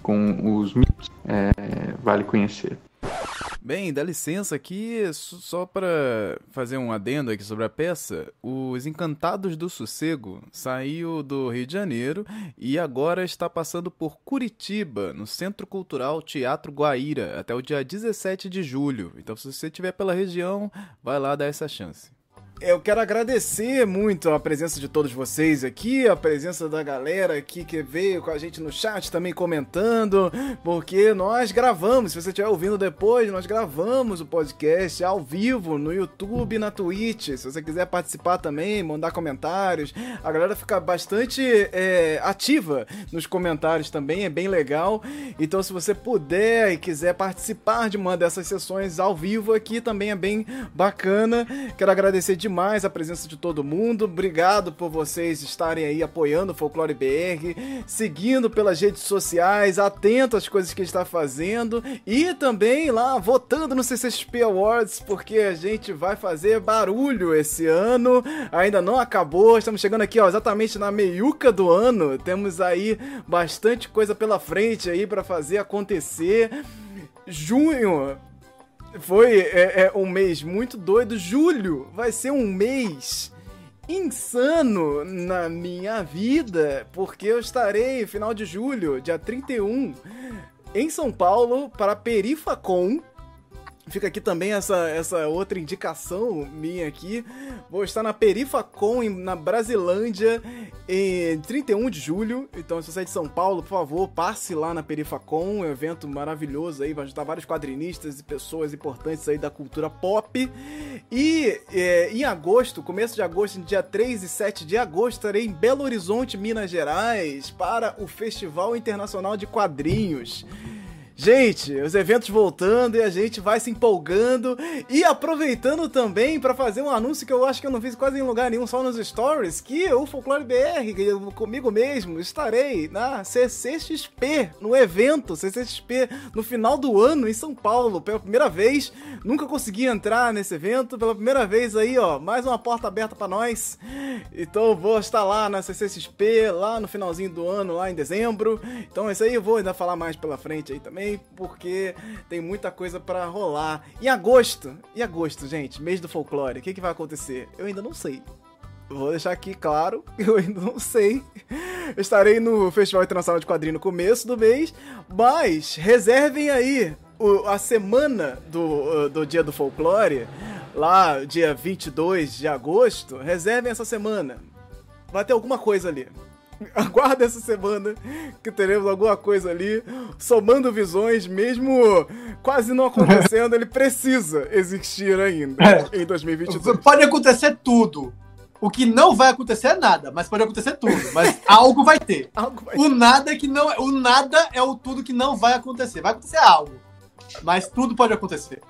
com os mitos, é, vale conhecer. Bem, dá licença aqui, só para fazer um adendo aqui sobre a peça. Os Encantados do Sossego saiu do Rio de Janeiro e agora está passando por Curitiba, no Centro Cultural Teatro Guaíra, até o dia 17 de julho. Então, se você estiver pela região, vai lá dar essa chance. Eu quero agradecer muito a presença de todos vocês aqui, a presença da galera aqui que veio com a gente no chat também comentando, porque nós gravamos, se você estiver ouvindo depois, nós gravamos o podcast ao vivo no YouTube na Twitch. Se você quiser participar também, mandar comentários, a galera fica bastante é, ativa nos comentários também, é bem legal. Então, se você puder e quiser participar de uma dessas sessões ao vivo aqui, também é bem bacana. Quero agradecer demais demais a presença de todo mundo. Obrigado por vocês estarem aí apoiando o Folclore BR, seguindo pelas redes sociais, atento às coisas que está fazendo e também lá votando no CCXP Awards, porque a gente vai fazer barulho esse ano. Ainda não acabou, estamos chegando aqui ó, exatamente na meiuca do ano. Temos aí bastante coisa pela frente aí para fazer acontecer. Junho foi é, é, um mês muito doido. Julho vai ser um mês insano na minha vida, porque eu estarei, final de julho, dia 31, em São Paulo, para Perifacon, Fica aqui também essa, essa outra indicação minha aqui. Vou estar na Perifacon, na Brasilândia, em 31 de julho. Então, se você é de São Paulo, por favor, passe lá na Perifacon, um evento maravilhoso aí. Vai juntar vários quadrinistas e pessoas importantes aí da cultura pop. E é, em agosto, começo de agosto, dia 3 e 7 de agosto, estarei em Belo Horizonte, Minas Gerais, para o Festival Internacional de Quadrinhos. Gente, os eventos voltando e a gente vai se empolgando e aproveitando também para fazer um anúncio que eu acho que eu não fiz quase em lugar nenhum, só nos stories, que o Folclore BR, comigo mesmo, estarei na CCXP, no evento CCXP, no final do ano em São Paulo, pela primeira vez. Nunca consegui entrar nesse evento, pela primeira vez aí, ó, mais uma porta aberta para nós. Então vou estar lá na CCXP, lá no finalzinho do ano, lá em dezembro. Então isso aí eu vou ainda falar mais pela frente aí também porque tem muita coisa para rolar. Em agosto, em agosto, gente, mês do folclore, o que, que vai acontecer? Eu ainda não sei. Vou deixar aqui claro, eu ainda não sei. Eu estarei no Festival Internacional de Quadrinho no começo do mês, mas reservem aí o, a semana do, do Dia do Folclore, lá dia 22 de agosto. Reservem essa semana. Vai ter alguma coisa ali. aguarda essa semana que teremos alguma coisa ali. Somando visões, mesmo quase não acontecendo, ele precisa existir ainda é. em 2022. Pode acontecer tudo. O que não vai acontecer é nada, mas pode acontecer tudo. Mas algo vai ter. algo vai o nada é que não, o nada é o tudo que não vai acontecer. Vai acontecer algo, mas tudo pode acontecer.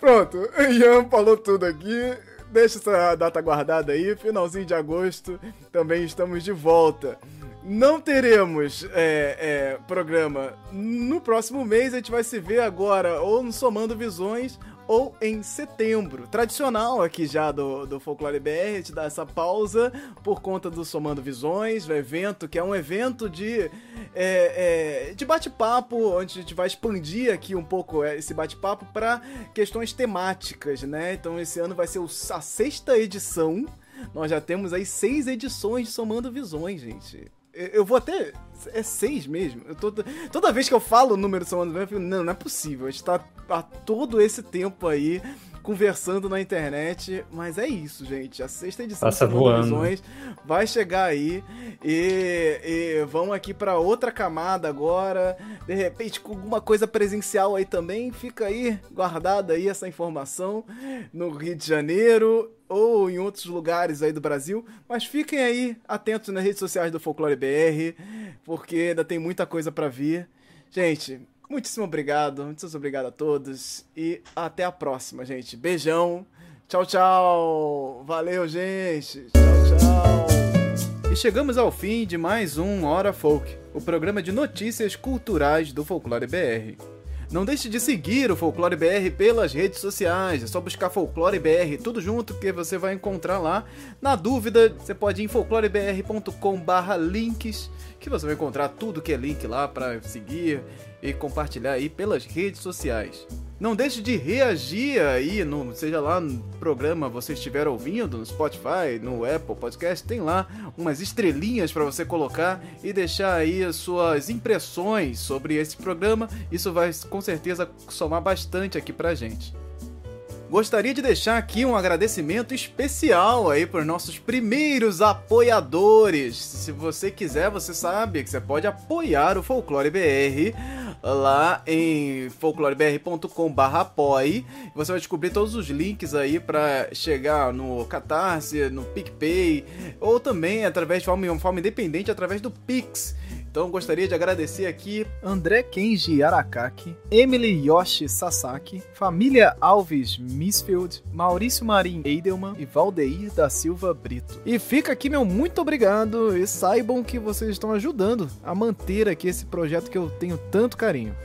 Pronto, Ian falou tudo aqui deixa essa data guardada aí, finalzinho de agosto, também estamos de volta. Não teremos é, é, programa no próximo mês, a gente vai se ver agora ou no Somando Visões ou em setembro. Tradicional aqui já do, do Folclore BR, gente dá essa pausa por conta do Somando Visões, o evento, que é um evento de, é, é, de bate-papo, onde a gente vai expandir aqui um pouco é, esse bate-papo para questões temáticas, né? Então esse ano vai ser a sexta edição. Nós já temos aí seis edições de Somando Visões, gente. Eu vou até. É seis mesmo. Eu tô, toda vez que eu falo o número Somando eu fico, não, não é possível. A gente tá há todo esse tempo aí conversando na internet, mas é isso, gente. A sexta edição Passa voando. Vai chegar aí e, e vão aqui para outra camada agora. De repente, com alguma coisa presencial aí também, fica aí guardada aí essa informação no Rio de Janeiro ou em outros lugares aí do Brasil, mas fiquem aí atentos nas redes sociais do Folclore BR, porque ainda tem muita coisa para vir. Gente, muitíssimo obrigado, muitíssimo obrigado a todos e até a próxima, gente. Beijão. Tchau, tchau. Valeu, gente. Tchau, tchau. E chegamos ao fim de mais um Hora Folk, o programa de notícias culturais do Folclore BR. Não deixe de seguir o Folclore BR pelas redes sociais. É só buscar Folclore BR tudo junto que você vai encontrar lá. Na dúvida, você pode ir em folclorebr.com/links, que você vai encontrar tudo que é link lá para seguir e compartilhar aí pelas redes sociais. Não deixe de reagir aí, no, seja lá no programa você estiver ouvindo, no Spotify, no Apple Podcast, tem lá umas estrelinhas para você colocar e deixar aí as suas impressões sobre esse programa. Isso vai com certeza somar bastante aqui pra gente. Gostaria de deixar aqui um agradecimento especial aí para nossos primeiros apoiadores. Se você quiser, você sabe que você pode apoiar o Folclore BR lá em folclorebr.com/apoie. Você vai descobrir todos os links aí para chegar no Catarse, no PicPay ou também através de forma, forma independente através do Pix. Então gostaria de agradecer aqui André Kenji Arakaki, Emily Yoshi Sasaki, família Alves Misfield, Maurício Marim Eidelman e Valdeir da Silva Brito. E fica aqui meu muito obrigado e saibam que vocês estão ajudando a manter aqui esse projeto que eu tenho tanto carinho.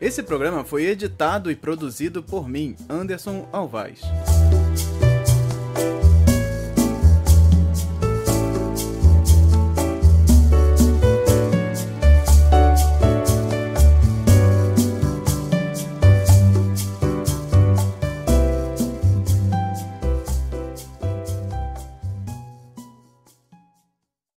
Esse programa foi editado e produzido por mim, Anderson Alvaz.